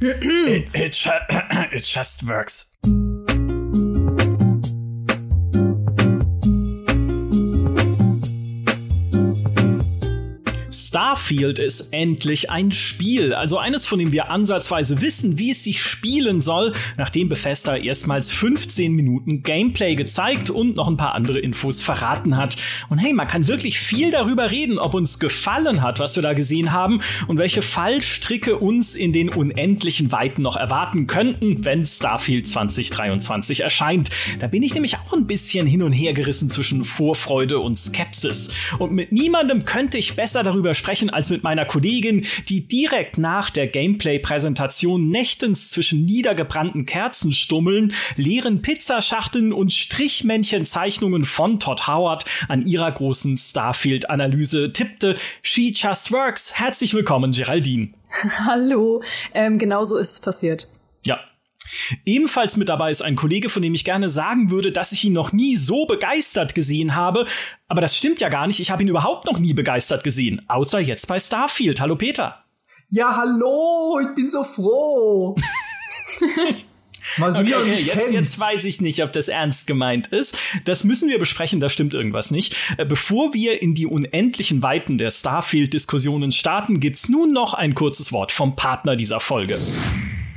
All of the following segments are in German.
it, it, it just works. Starfield ist endlich ein Spiel, also eines, von dem wir ansatzweise wissen, wie es sich spielen soll, nachdem Bethesda erstmals 15 Minuten Gameplay gezeigt und noch ein paar andere Infos verraten hat. Und hey, man kann wirklich viel darüber reden, ob uns gefallen hat, was wir da gesehen haben und welche Fallstricke uns in den unendlichen Weiten noch erwarten könnten, wenn Starfield 2023 erscheint. Da bin ich nämlich auch ein bisschen hin und her gerissen zwischen Vorfreude und Skepsis. Und mit niemandem könnte ich besser darüber sprechen als mit meiner Kollegin, die direkt nach der Gameplay-Präsentation nächtens zwischen niedergebrannten Kerzenstummeln, leeren Pizzaschachteln und Strichmännchenzeichnungen von Todd Howard an ihrer großen Starfield-Analyse tippte. She just works. Herzlich willkommen, Geraldine. Hallo. Ähm, genau so ist es passiert. Ja, Ebenfalls mit dabei ist ein Kollege, von dem ich gerne sagen würde, dass ich ihn noch nie so begeistert gesehen habe. Aber das stimmt ja gar nicht. Ich habe ihn überhaupt noch nie begeistert gesehen. Außer jetzt bei Starfield. Hallo Peter. Ja, hallo. Ich bin so froh. Mal so okay, okay. Jetzt, jetzt weiß ich nicht, ob das ernst gemeint ist. Das müssen wir besprechen, da stimmt irgendwas nicht. Äh, bevor wir in die unendlichen Weiten der Starfield-Diskussionen starten, gibt's nun noch ein kurzes Wort vom Partner dieser Folge.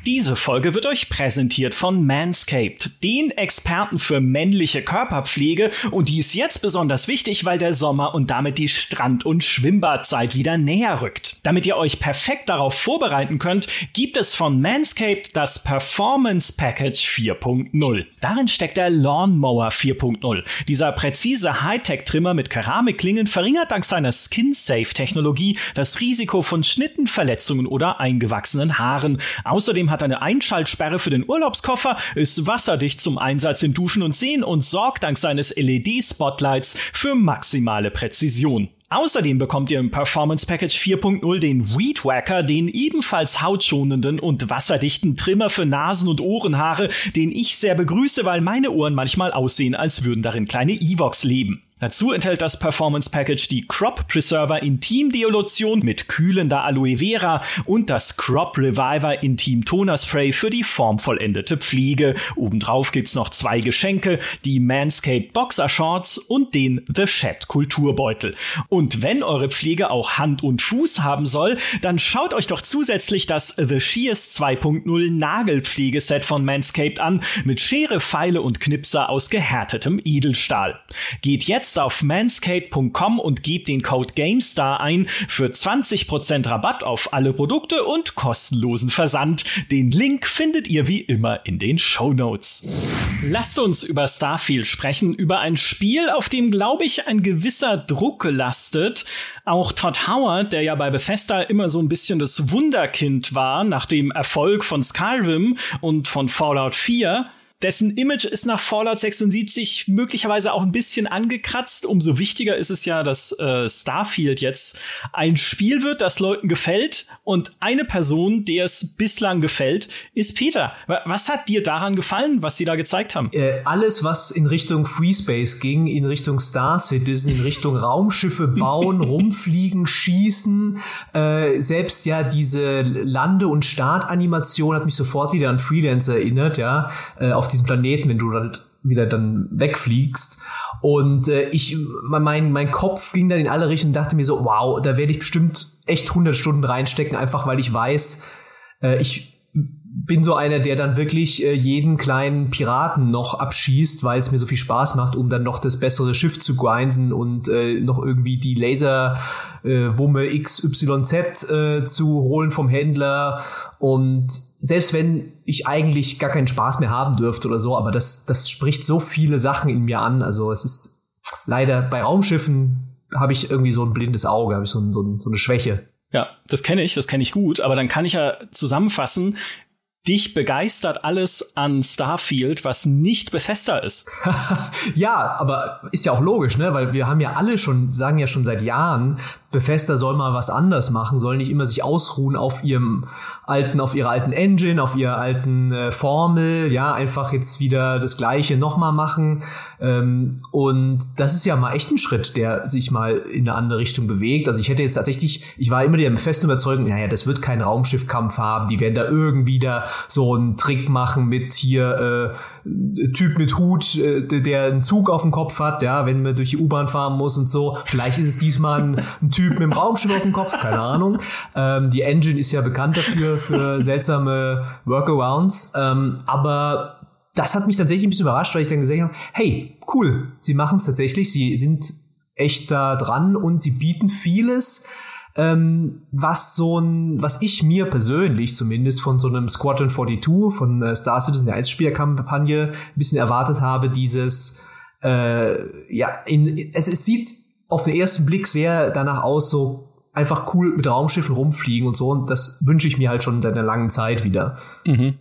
Diese Folge wird euch präsentiert von Manscaped, den Experten für männliche Körperpflege und die ist jetzt besonders wichtig, weil der Sommer und damit die Strand- und Schwimmbadzeit wieder näher rückt. Damit ihr euch perfekt darauf vorbereiten könnt, gibt es von Manscaped das Performance Package 4.0. Darin steckt der Lawnmower 4.0. Dieser präzise Hightech-Trimmer mit Keramikklingen verringert dank seiner Skin-Safe-Technologie das Risiko von Schnitten, Verletzungen oder eingewachsenen Haaren. Außerdem hat eine Einschaltsperre für den Urlaubskoffer, ist wasserdicht zum Einsatz in Duschen und Seen und sorgt dank seines LED-Spotlights für maximale Präzision. Außerdem bekommt ihr im Performance Package 4.0 den Weed Wacker, den ebenfalls hautschonenden und wasserdichten Trimmer für Nasen- und Ohrenhaare, den ich sehr begrüße, weil meine Ohren manchmal aussehen, als würden darin kleine Evox leben. Dazu enthält das Performance Package die Crop Preserver Intim Deolution mit kühlender Aloe Vera und das Crop Reviver Intim Toner Spray für die formvollendete Pflege. Obendrauf gibt's noch zwei Geschenke, die Manscaped Boxer Shorts und den The Shed Kulturbeutel. Und wenn eure Pflege auch Hand und Fuß haben soll, dann schaut euch doch zusätzlich das The Shears 2.0 Nagelpflegeset von Manscaped an mit Schere, Pfeile und Knipser aus gehärtetem Edelstahl. Geht jetzt jetzt auf manscaped.com und gebt den Code GameStar ein für 20% Rabatt auf alle Produkte und kostenlosen Versand. Den Link findet ihr wie immer in den Show. Lasst uns über Starfield sprechen, über ein Spiel, auf dem, glaube ich, ein gewisser Druck lastet. Auch Todd Howard, der ja bei Bethesda immer so ein bisschen das Wunderkind war, nach dem Erfolg von Skyrim und von Fallout 4, dessen Image ist nach Fallout 76 möglicherweise auch ein bisschen angekratzt. Umso wichtiger ist es ja, dass äh, Starfield jetzt ein Spiel wird, das Leuten gefällt. Und eine Person, der es bislang gefällt, ist Peter. Was hat dir daran gefallen, was sie da gezeigt haben? Äh, alles, was in Richtung Free Space ging, in Richtung Star Citizen, in Richtung Raumschiffe bauen, rumfliegen, schießen. Äh, selbst ja diese Lande- und Startanimation hat mich sofort wieder an Freelance erinnert, ja. Äh, auf diesem Planeten, wenn du halt wieder dann wegfliegst. Und äh, ich, mein, mein Kopf ging dann in alle Richtungen und dachte mir so, wow, da werde ich bestimmt echt 100 Stunden reinstecken, einfach weil ich weiß, äh, ich bin so einer, der dann wirklich äh, jeden kleinen Piraten noch abschießt, weil es mir so viel Spaß macht, um dann noch das bessere Schiff zu grinden und äh, noch irgendwie die Laser äh, Wumme XYZ äh, zu holen vom Händler. Und selbst wenn ich eigentlich gar keinen Spaß mehr haben dürfte oder so, aber das, das spricht so viele Sachen in mir an. Also es ist leider bei Raumschiffen habe ich irgendwie so ein blindes Auge, habe ich so, ein, so, ein, so eine Schwäche. Ja, das kenne ich, das kenne ich gut, aber dann kann ich ja zusammenfassen, dich begeistert alles an Starfield, was nicht Bethesda ist. ja, aber ist ja auch logisch, ne? Weil wir haben ja alle schon, sagen ja schon seit Jahren, Bethesda soll mal was anders machen, soll nicht immer sich ausruhen auf ihrem alten, auf ihrer alten Engine, auf ihrer alten äh, Formel, ja, einfach jetzt wieder das Gleiche nochmal machen. Ähm, und das ist ja mal echt ein Schritt, der sich mal in eine andere Richtung bewegt. Also ich hätte jetzt tatsächlich, ich war immer der festen Überzeugung, naja, das wird kein Raumschiffkampf haben, die werden da irgendwie da so einen Trick machen mit hier äh, Typ mit Hut, äh, der einen Zug auf dem Kopf hat, ja, wenn man durch die U-Bahn fahren muss und so. Vielleicht ist es diesmal ein, ein Typ mit dem Raumschiff auf dem Kopf, keine Ahnung. Ähm, die Engine ist ja bekannt dafür, für seltsame Workarounds. Ähm, aber das hat mich tatsächlich ein bisschen überrascht, weil ich dann gesehen habe, hey, cool, sie machen es tatsächlich, sie sind echt da dran und sie bieten vieles, ähm, was so ein, was ich mir persönlich zumindest von so einem Squadron 42, von äh, Star Citizen, der Eisspielerkampagne, ein bisschen erwartet habe, dieses, äh, ja, in, es, es sieht auf den ersten Blick sehr danach aus, so einfach cool mit Raumschiffen rumfliegen und so. Und das wünsche ich mir halt schon seit einer langen Zeit wieder. Mhm.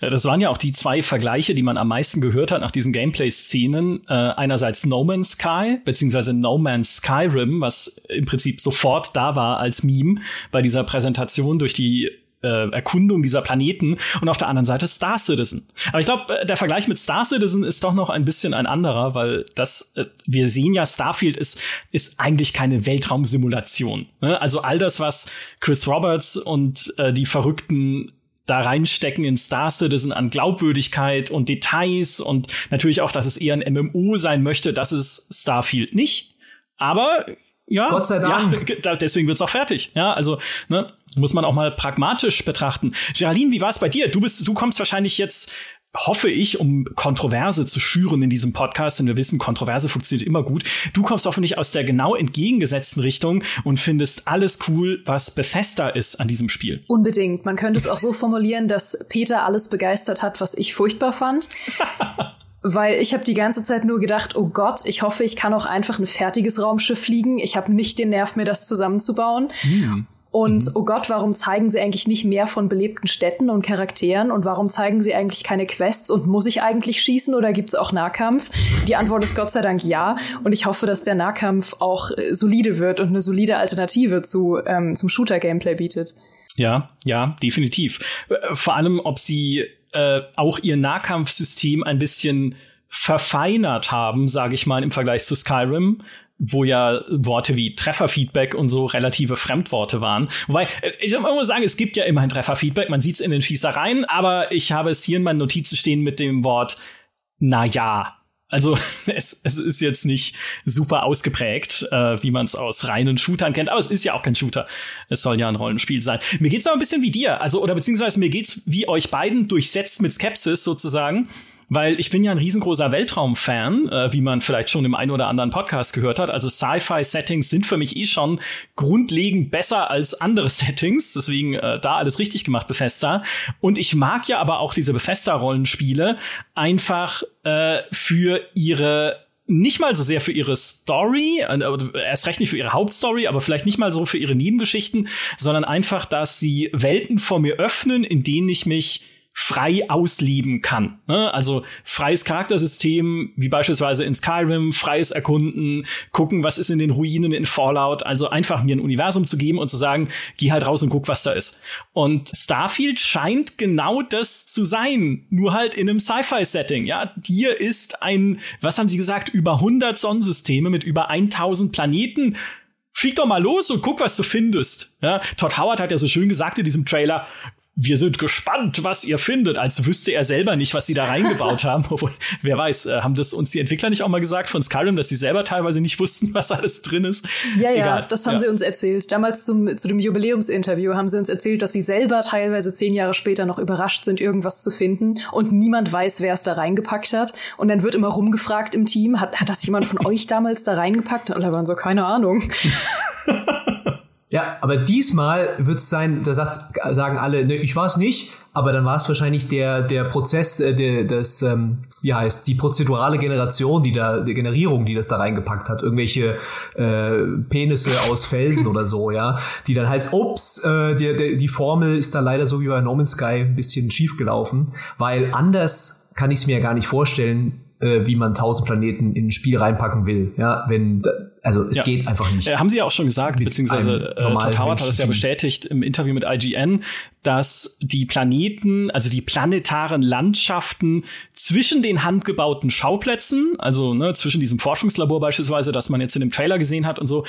Äh, das waren ja auch die zwei Vergleiche, die man am meisten gehört hat nach diesen Gameplay-Szenen. Äh, einerseits No Man's Sky, beziehungsweise No Man's Skyrim, was im Prinzip sofort da war als Meme bei dieser Präsentation durch die äh, Erkundung dieser Planeten und auf der anderen Seite Star Citizen. Aber ich glaube, äh, der Vergleich mit Star Citizen ist doch noch ein bisschen ein anderer, weil das, äh, wir sehen ja, Starfield ist, ist eigentlich keine Weltraumsimulation. Ne? Also all das, was Chris Roberts und äh, die verrückten da reinstecken in Star Citizen an Glaubwürdigkeit und Details und natürlich auch, dass es eher ein MMO sein möchte, das ist Starfield nicht. Aber ja, Gott sei Dank. Ja, deswegen wird's auch fertig. Ja, also ne, muss man auch mal pragmatisch betrachten. Geraldine, wie war es bei dir? Du bist, du kommst wahrscheinlich jetzt hoffe ich, um Kontroverse zu schüren in diesem Podcast, denn wir wissen, Kontroverse funktioniert immer gut. Du kommst hoffentlich aus der genau entgegengesetzten Richtung und findest alles cool, was Bethesda ist an diesem Spiel. Unbedingt. Man könnte es auch so formulieren, dass Peter alles begeistert hat, was ich furchtbar fand. Weil ich habe die ganze Zeit nur gedacht, oh Gott, ich hoffe, ich kann auch einfach ein fertiges Raumschiff fliegen. Ich habe nicht den Nerv, mir das zusammenzubauen. Hm. Und mhm. oh Gott, warum zeigen sie eigentlich nicht mehr von belebten Städten und Charakteren? Und warum zeigen sie eigentlich keine Quests? Und muss ich eigentlich schießen oder gibt's auch Nahkampf? Die Antwort ist Gott sei Dank ja. Und ich hoffe, dass der Nahkampf auch äh, solide wird und eine solide Alternative zu, ähm, zum Shooter-Gameplay bietet. Ja, ja, definitiv. Äh, vor allem, ob sie äh, auch ihr Nahkampfsystem ein bisschen verfeinert haben, sage ich mal, im Vergleich zu Skyrim wo ja Worte wie Trefferfeedback und so relative Fremdworte waren. Wobei, ich muss sagen, es gibt ja immerhin Trefferfeedback, man sieht es in den Schießereien, aber ich habe es hier in meinen Notizen stehen mit dem Wort na ja. Also es, es ist jetzt nicht super ausgeprägt, äh, wie man es aus reinen Shootern kennt, aber es ist ja auch kein Shooter. Es soll ja ein Rollenspiel sein. Mir geht's aber ein bisschen wie dir, also oder beziehungsweise mir geht's wie euch beiden durchsetzt mit Skepsis sozusagen weil ich bin ja ein riesengroßer Weltraum-Fan, äh, wie man vielleicht schon im einen oder anderen Podcast gehört hat. Also Sci-Fi-Settings sind für mich eh schon grundlegend besser als andere Settings. Deswegen äh, da alles richtig gemacht, Bethesda. Und ich mag ja aber auch diese Bethesda-Rollenspiele einfach äh, für ihre nicht mal so sehr für ihre Story, äh, erst recht nicht für ihre Hauptstory, aber vielleicht nicht mal so für ihre Nebengeschichten, sondern einfach, dass sie Welten vor mir öffnen, in denen ich mich frei ausleben kann. Ne? Also freies Charaktersystem, wie beispielsweise in Skyrim, freies Erkunden, gucken, was ist in den Ruinen in Fallout, also einfach mir ein Universum zu geben und zu sagen, geh halt raus und guck, was da ist. Und Starfield scheint genau das zu sein, nur halt in einem Sci-Fi-Setting. Ja, hier ist ein, was haben sie gesagt, über 100 Sonnensysteme mit über 1000 Planeten flieg doch mal los und guck, was du findest. Ja, Todd Howard hat ja so schön gesagt in diesem Trailer, wir sind gespannt, was ihr findet, als wüsste er selber nicht, was sie da reingebaut haben. Obwohl, wer weiß, äh, haben das uns die Entwickler nicht auch mal gesagt von Skyrim, dass sie selber teilweise nicht wussten, was alles drin ist? Ja, ja, Egal. das haben ja. sie uns erzählt. Damals zum, zu dem Jubiläumsinterview haben sie uns erzählt, dass sie selber teilweise zehn Jahre später noch überrascht sind, irgendwas zu finden und niemand weiß, wer es da reingepackt hat. Und dann wird immer rumgefragt im Team, hat, hat das jemand von euch damals da reingepackt? Und da waren so, keine Ahnung. Ja, aber diesmal wird es sein, da sagt, sagen alle, ne, ich war es nicht, aber dann war es wahrscheinlich der, der Prozess, äh, der, das, ähm, wie heißt die prozedurale Generation, die da, die Generierung, die das da reingepackt hat, irgendwelche äh, Penisse aus Felsen oder so, ja, die dann halt, ups, äh, die, die, die Formel ist da leider so wie bei No Man's Sky ein bisschen schief gelaufen, weil anders kann ich es mir ja gar nicht vorstellen, äh, wie man tausend Planeten in ein Spiel reinpacken will. Ja, wenn also es ja. geht einfach nicht. Äh, haben Sie ja auch schon gesagt, beziehungsweise äh, Todd Howard hat es ja bestätigt im Interview mit IGN, dass die Planeten, also die planetaren Landschaften zwischen den handgebauten Schauplätzen, also ne, zwischen diesem Forschungslabor beispielsweise, das man jetzt in dem Trailer gesehen hat und so,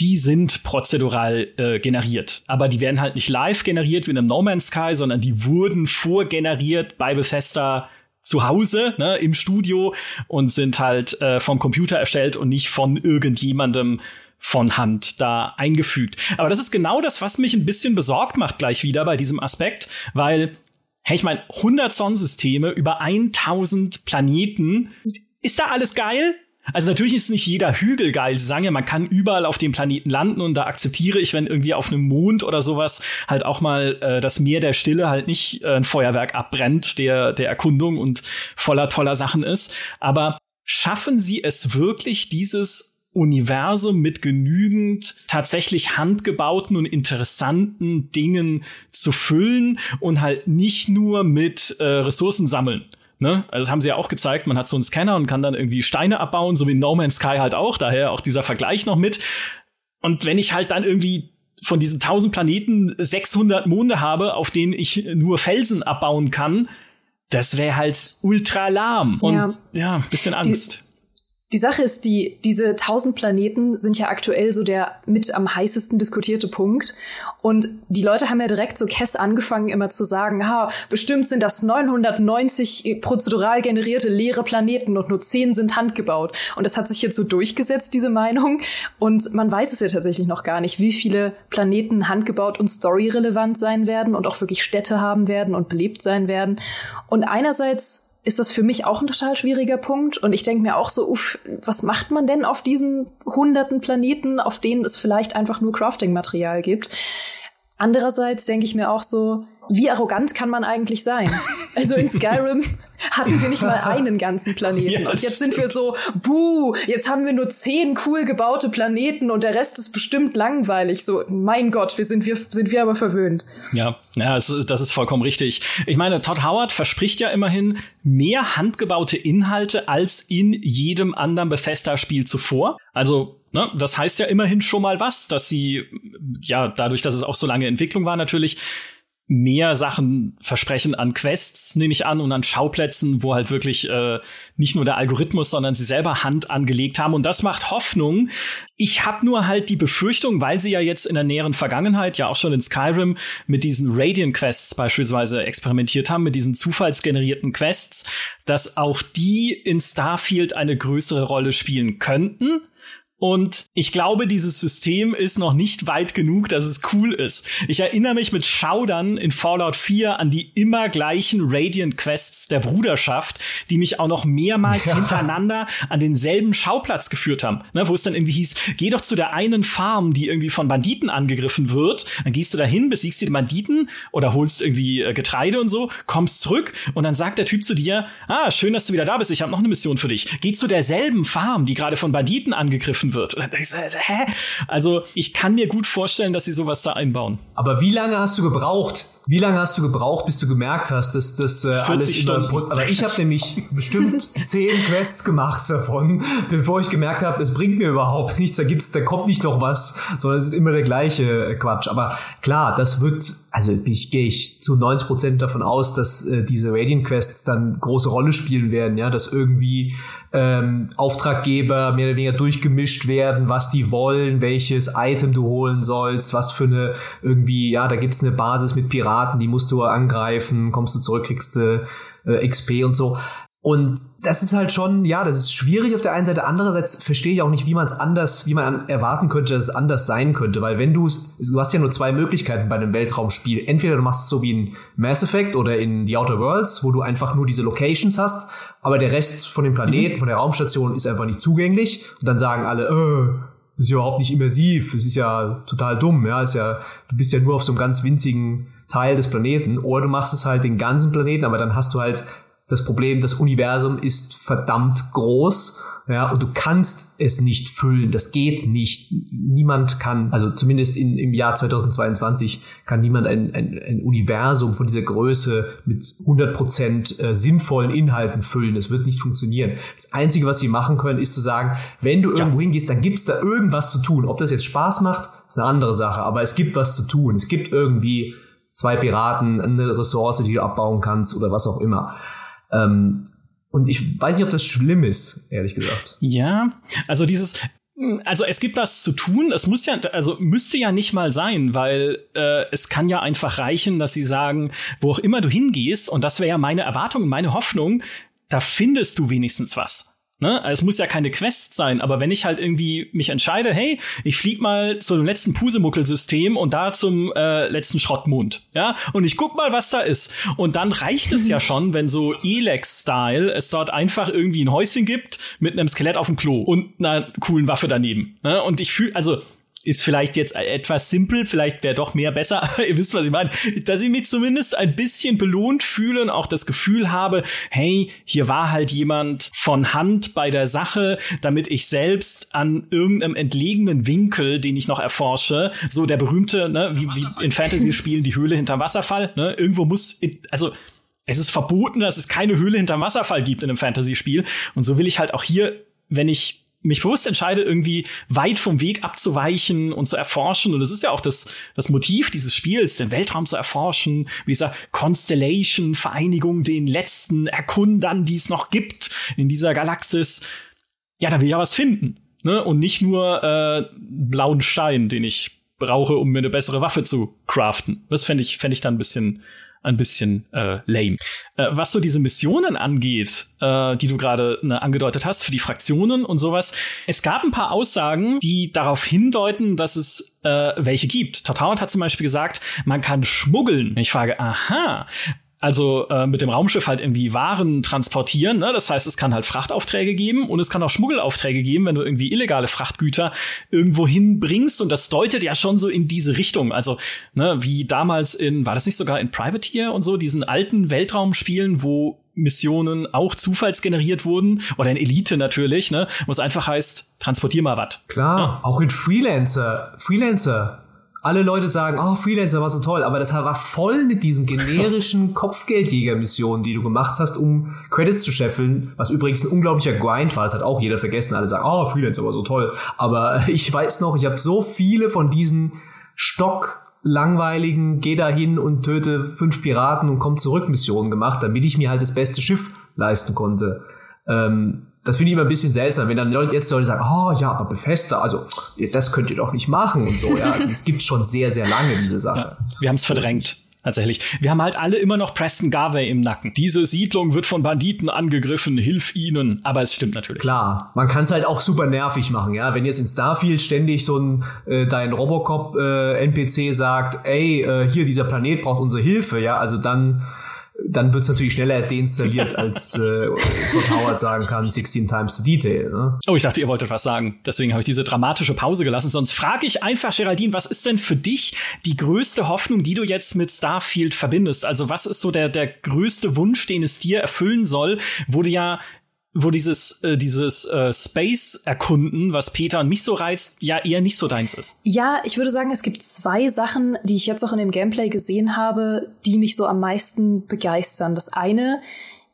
die sind prozedural äh, generiert. Aber die werden halt nicht live generiert wie in einem No Man's Sky, sondern die wurden vorgeneriert bei Bethesda zu Hause, ne, im Studio und sind halt äh, vom Computer erstellt und nicht von irgendjemandem von Hand da eingefügt. Aber das ist genau das, was mich ein bisschen besorgt macht gleich wieder bei diesem Aspekt, weil hey, ich meine 100 Sonnensysteme über 1000 Planeten, ist da alles geil? Also natürlich ist nicht jeder Hügel geil. Sie sagen ja, man kann überall auf dem Planeten landen und da akzeptiere ich, wenn irgendwie auf einem Mond oder sowas halt auch mal äh, das Meer der Stille halt nicht äh, ein Feuerwerk abbrennt, der der Erkundung und voller toller Sachen ist. Aber schaffen Sie es wirklich, dieses Universum mit genügend tatsächlich handgebauten und interessanten Dingen zu füllen und halt nicht nur mit äh, Ressourcen sammeln. Ne? Also das haben sie ja auch gezeigt, man hat so einen Scanner und kann dann irgendwie Steine abbauen, so wie No Man's Sky halt auch, daher auch dieser Vergleich noch mit. Und wenn ich halt dann irgendwie von diesen 1000 Planeten 600 Monde habe, auf denen ich nur Felsen abbauen kann, das wäre halt ultra lahm und ja, ja bisschen Angst. Die die Sache ist die, diese tausend Planeten sind ja aktuell so der mit am heißesten diskutierte Punkt. Und die Leute haben ja direkt so Kess angefangen immer zu sagen, ha, bestimmt sind das 990 prozedural generierte leere Planeten und nur 10 sind handgebaut. Und das hat sich jetzt so durchgesetzt, diese Meinung. Und man weiß es ja tatsächlich noch gar nicht, wie viele Planeten handgebaut und storyrelevant sein werden und auch wirklich Städte haben werden und belebt sein werden. Und einerseits ist das für mich auch ein total schwieriger Punkt. Und ich denke mir auch so, uff, was macht man denn auf diesen hunderten Planeten, auf denen es vielleicht einfach nur Crafting-Material gibt? Andererseits denke ich mir auch so, wie arrogant kann man eigentlich sein? Also in Skyrim hatten wir nicht mal einen ganzen Planeten. Ja, und jetzt sind wir so, buh, jetzt haben wir nur zehn cool gebaute Planeten und der Rest ist bestimmt langweilig. So, mein Gott, wir sind wir, sind wir aber verwöhnt. Ja, ja, das ist vollkommen richtig. Ich meine, Todd Howard verspricht ja immerhin mehr handgebaute Inhalte als in jedem anderen Bethesda-Spiel zuvor. Also Ne, das heißt ja immerhin schon mal was, dass sie, ja, dadurch, dass es auch so lange Entwicklung war, natürlich mehr Sachen versprechen an Quests, nehme ich an, und an Schauplätzen, wo halt wirklich äh, nicht nur der Algorithmus, sondern sie selber Hand angelegt haben. Und das macht Hoffnung. Ich habe nur halt die Befürchtung, weil sie ja jetzt in der näheren Vergangenheit, ja auch schon in Skyrim, mit diesen Radiant Quests beispielsweise experimentiert haben, mit diesen zufallsgenerierten Quests, dass auch die in Starfield eine größere Rolle spielen könnten. Und ich glaube, dieses System ist noch nicht weit genug, dass es cool ist. Ich erinnere mich mit Schaudern in Fallout 4 an die immer gleichen Radiant Quests der Bruderschaft, die mich auch noch mehrmals ja. hintereinander an denselben Schauplatz geführt haben. Ne, wo es dann irgendwie hieß, geh doch zu der einen Farm, die irgendwie von Banditen angegriffen wird. Dann gehst du dahin, besiegst die Banditen oder holst irgendwie äh, Getreide und so, kommst zurück und dann sagt der Typ zu dir, ah, schön, dass du wieder da bist, ich habe noch eine Mission für dich. Geh zu derselben Farm, die gerade von Banditen angegriffen angegriffen wird. Also ich kann mir gut vorstellen, dass sie sowas da einbauen. Aber wie lange hast du gebraucht, wie lange hast du gebraucht, bis du gemerkt hast, dass das äh, alles Stunden. immer Aber ich habe nämlich bestimmt zehn Quests gemacht davon, bevor ich gemerkt habe, es bringt mir überhaupt nichts. Da gibt's, da kommt nicht noch was, sondern es ist immer der gleiche äh, Quatsch. Aber klar, das wird, also ich gehe ich zu 90 Prozent davon aus, dass äh, diese Radiant Quests dann große Rolle spielen werden, ja, dass irgendwie ähm, Auftraggeber mehr oder weniger durchgemischt werden, was die wollen, welches Item du holen sollst, was für eine irgendwie, ja, da gibt's eine Basis mit Piraten Piraten, die musst du angreifen, kommst du zurück, kriegst du äh, XP und so. Und das ist halt schon, ja, das ist schwierig auf der einen Seite. Andererseits verstehe ich auch nicht, wie man es anders, wie man erwarten könnte, dass es anders sein könnte. Weil wenn du es, du hast ja nur zwei Möglichkeiten bei einem Weltraumspiel. Entweder du machst es so wie in Mass Effect oder in The Outer Worlds, wo du einfach nur diese Locations hast, aber der Rest von dem Planeten, mhm. von der Raumstation ist einfach nicht zugänglich. Und dann sagen alle, äh, das ist ja überhaupt nicht immersiv, das ist ja total dumm, ja, ist ja, du bist ja nur auf so einem ganz winzigen Teil des Planeten. Oder du machst es halt den ganzen Planeten, aber dann hast du halt Das Problem, das Universum ist verdammt groß ja, und du kannst es nicht füllen. Das geht nicht. Niemand kann, also zumindest in, im Jahr 2022 kann niemand ein, ein, ein Universum von dieser Größe mit 100 Prozent äh, sinnvollen Inhalten füllen. Das wird nicht funktionieren. Das Einzige, was sie machen können, ist zu sagen, wenn du ja. irgendwo hingehst, dann gibt's da irgendwas zu tun. Ob das jetzt Spaß macht, ist eine andere Sache. Aber es gibt was zu tun. Es gibt irgendwie zwei Piraten, eine Ressource, die du abbauen kannst oder was auch immer. Ähm, und ich weiß nicht, ob das schlimm ist, ehrlich gesagt. Ja, also dieses, also es gibt was zu tun. Es muss ja, also müsste ja nicht mal sein, weil äh, es kann ja einfach reichen, dass sie sagen, wo auch immer du hingehst, und das wäre ja meine Erwartung, meine Hoffnung, da findest du wenigstens was. Ne? Es muss ja keine Quest sein, aber wenn ich halt irgendwie mich entscheide, hey, ich flieg mal zum letzten Pusemuckelsystem und da zum äh, letzten Schrottmond, ja, und ich guck mal, was da ist. Und dann reicht es ja schon, wenn so Elex-Style es dort einfach irgendwie ein Häuschen gibt mit einem Skelett auf dem Klo und einer coolen Waffe daneben. Ne? Und ich fühle, also ist vielleicht jetzt etwas simpel, vielleicht wäre doch mehr besser, aber ihr wisst, was ich meine, dass ich mich zumindest ein bisschen belohnt fühle und auch das Gefühl habe, hey, hier war halt jemand von Hand bei der Sache, damit ich selbst an irgendeinem entlegenen Winkel, den ich noch erforsche, so der berühmte, ne, wie, wie in Fantasy-Spielen die Höhle hinterm Wasserfall, ne, irgendwo muss, also es ist verboten, dass es keine Höhle hinterm Wasserfall gibt in einem Fantasy-Spiel. Und so will ich halt auch hier, wenn ich mich bewusst entscheide, irgendwie weit vom Weg abzuweichen und zu erforschen. Und das ist ja auch das, das Motiv dieses Spiels, den Weltraum zu erforschen, wie dieser Constellation, Vereinigung, den letzten Erkundern, die es noch gibt in dieser Galaxis. Ja, da will ich ja was finden. Ne? Und nicht nur äh, blauen Stein, den ich brauche, um mir eine bessere Waffe zu craften. Das fände ich, fänd ich dann ein bisschen ein bisschen äh, lame. Äh, was so diese Missionen angeht, äh, die du gerade ne, angedeutet hast für die Fraktionen und sowas, es gab ein paar Aussagen, die darauf hindeuten, dass es äh, welche gibt. Todd hat zum Beispiel gesagt, man kann schmuggeln. Ich frage, aha, also äh, mit dem Raumschiff halt irgendwie Waren transportieren. Ne? Das heißt, es kann halt Frachtaufträge geben und es kann auch Schmuggelaufträge geben, wenn du irgendwie illegale Frachtgüter irgendwo hinbringst. Und das deutet ja schon so in diese Richtung. Also ne, wie damals in, war das nicht sogar in Privateer und so, diesen alten Weltraumspielen, wo Missionen auch zufallsgeneriert wurden oder in Elite natürlich, ne, wo es einfach heißt, transportier mal was. Klar, ja. auch in Freelancer, Freelancer alle Leute sagen, oh, Freelancer war so toll, aber das war voll mit diesen generischen Kopfgeldjäger-Missionen, die du gemacht hast, um Credits zu scheffeln, was übrigens ein unglaublicher Grind war, das hat auch jeder vergessen. Alle sagen, oh, Freelancer war so toll. Aber ich weiß noch, ich habe so viele von diesen Stock langweiligen, geh da hin und töte fünf Piraten und komm zurück Missionen gemacht, damit ich mir halt das beste Schiff leisten konnte. Ähm, das finde ich immer ein bisschen seltsam, wenn dann Leute, jetzt Leute sagen, oh ja, aber Bethesda, also das könnt ihr doch nicht machen und so. Ja, also, es gibt schon sehr, sehr lange diese Sache. Ja, wir haben es verdrängt. Tatsächlich. Wir haben halt alle immer noch Preston Garvey im Nacken. Diese Siedlung wird von Banditen angegriffen, hilf ihnen. Aber es stimmt natürlich. Klar, man kann es halt auch super nervig machen, ja. Wenn jetzt in Starfield ständig so ein äh, dein Robocop äh, NPC sagt, ey, äh, hier dieser Planet braucht unsere Hilfe, ja, also dann dann wird es natürlich schneller deinstalliert, als äh, Howard sagen kann, 16 times the detail. Ne? Oh, ich dachte, ihr wolltet was sagen. Deswegen habe ich diese dramatische Pause gelassen. Sonst frage ich einfach, Geraldine, was ist denn für dich die größte Hoffnung, die du jetzt mit Starfield verbindest? Also was ist so der, der größte Wunsch, den es dir erfüllen soll, wo du ja wo dieses, äh, dieses äh, Space-Erkunden, was Peter und mich so reizt, ja eher nicht so deins ist. Ja, ich würde sagen, es gibt zwei Sachen, die ich jetzt auch in dem Gameplay gesehen habe, die mich so am meisten begeistern. Das eine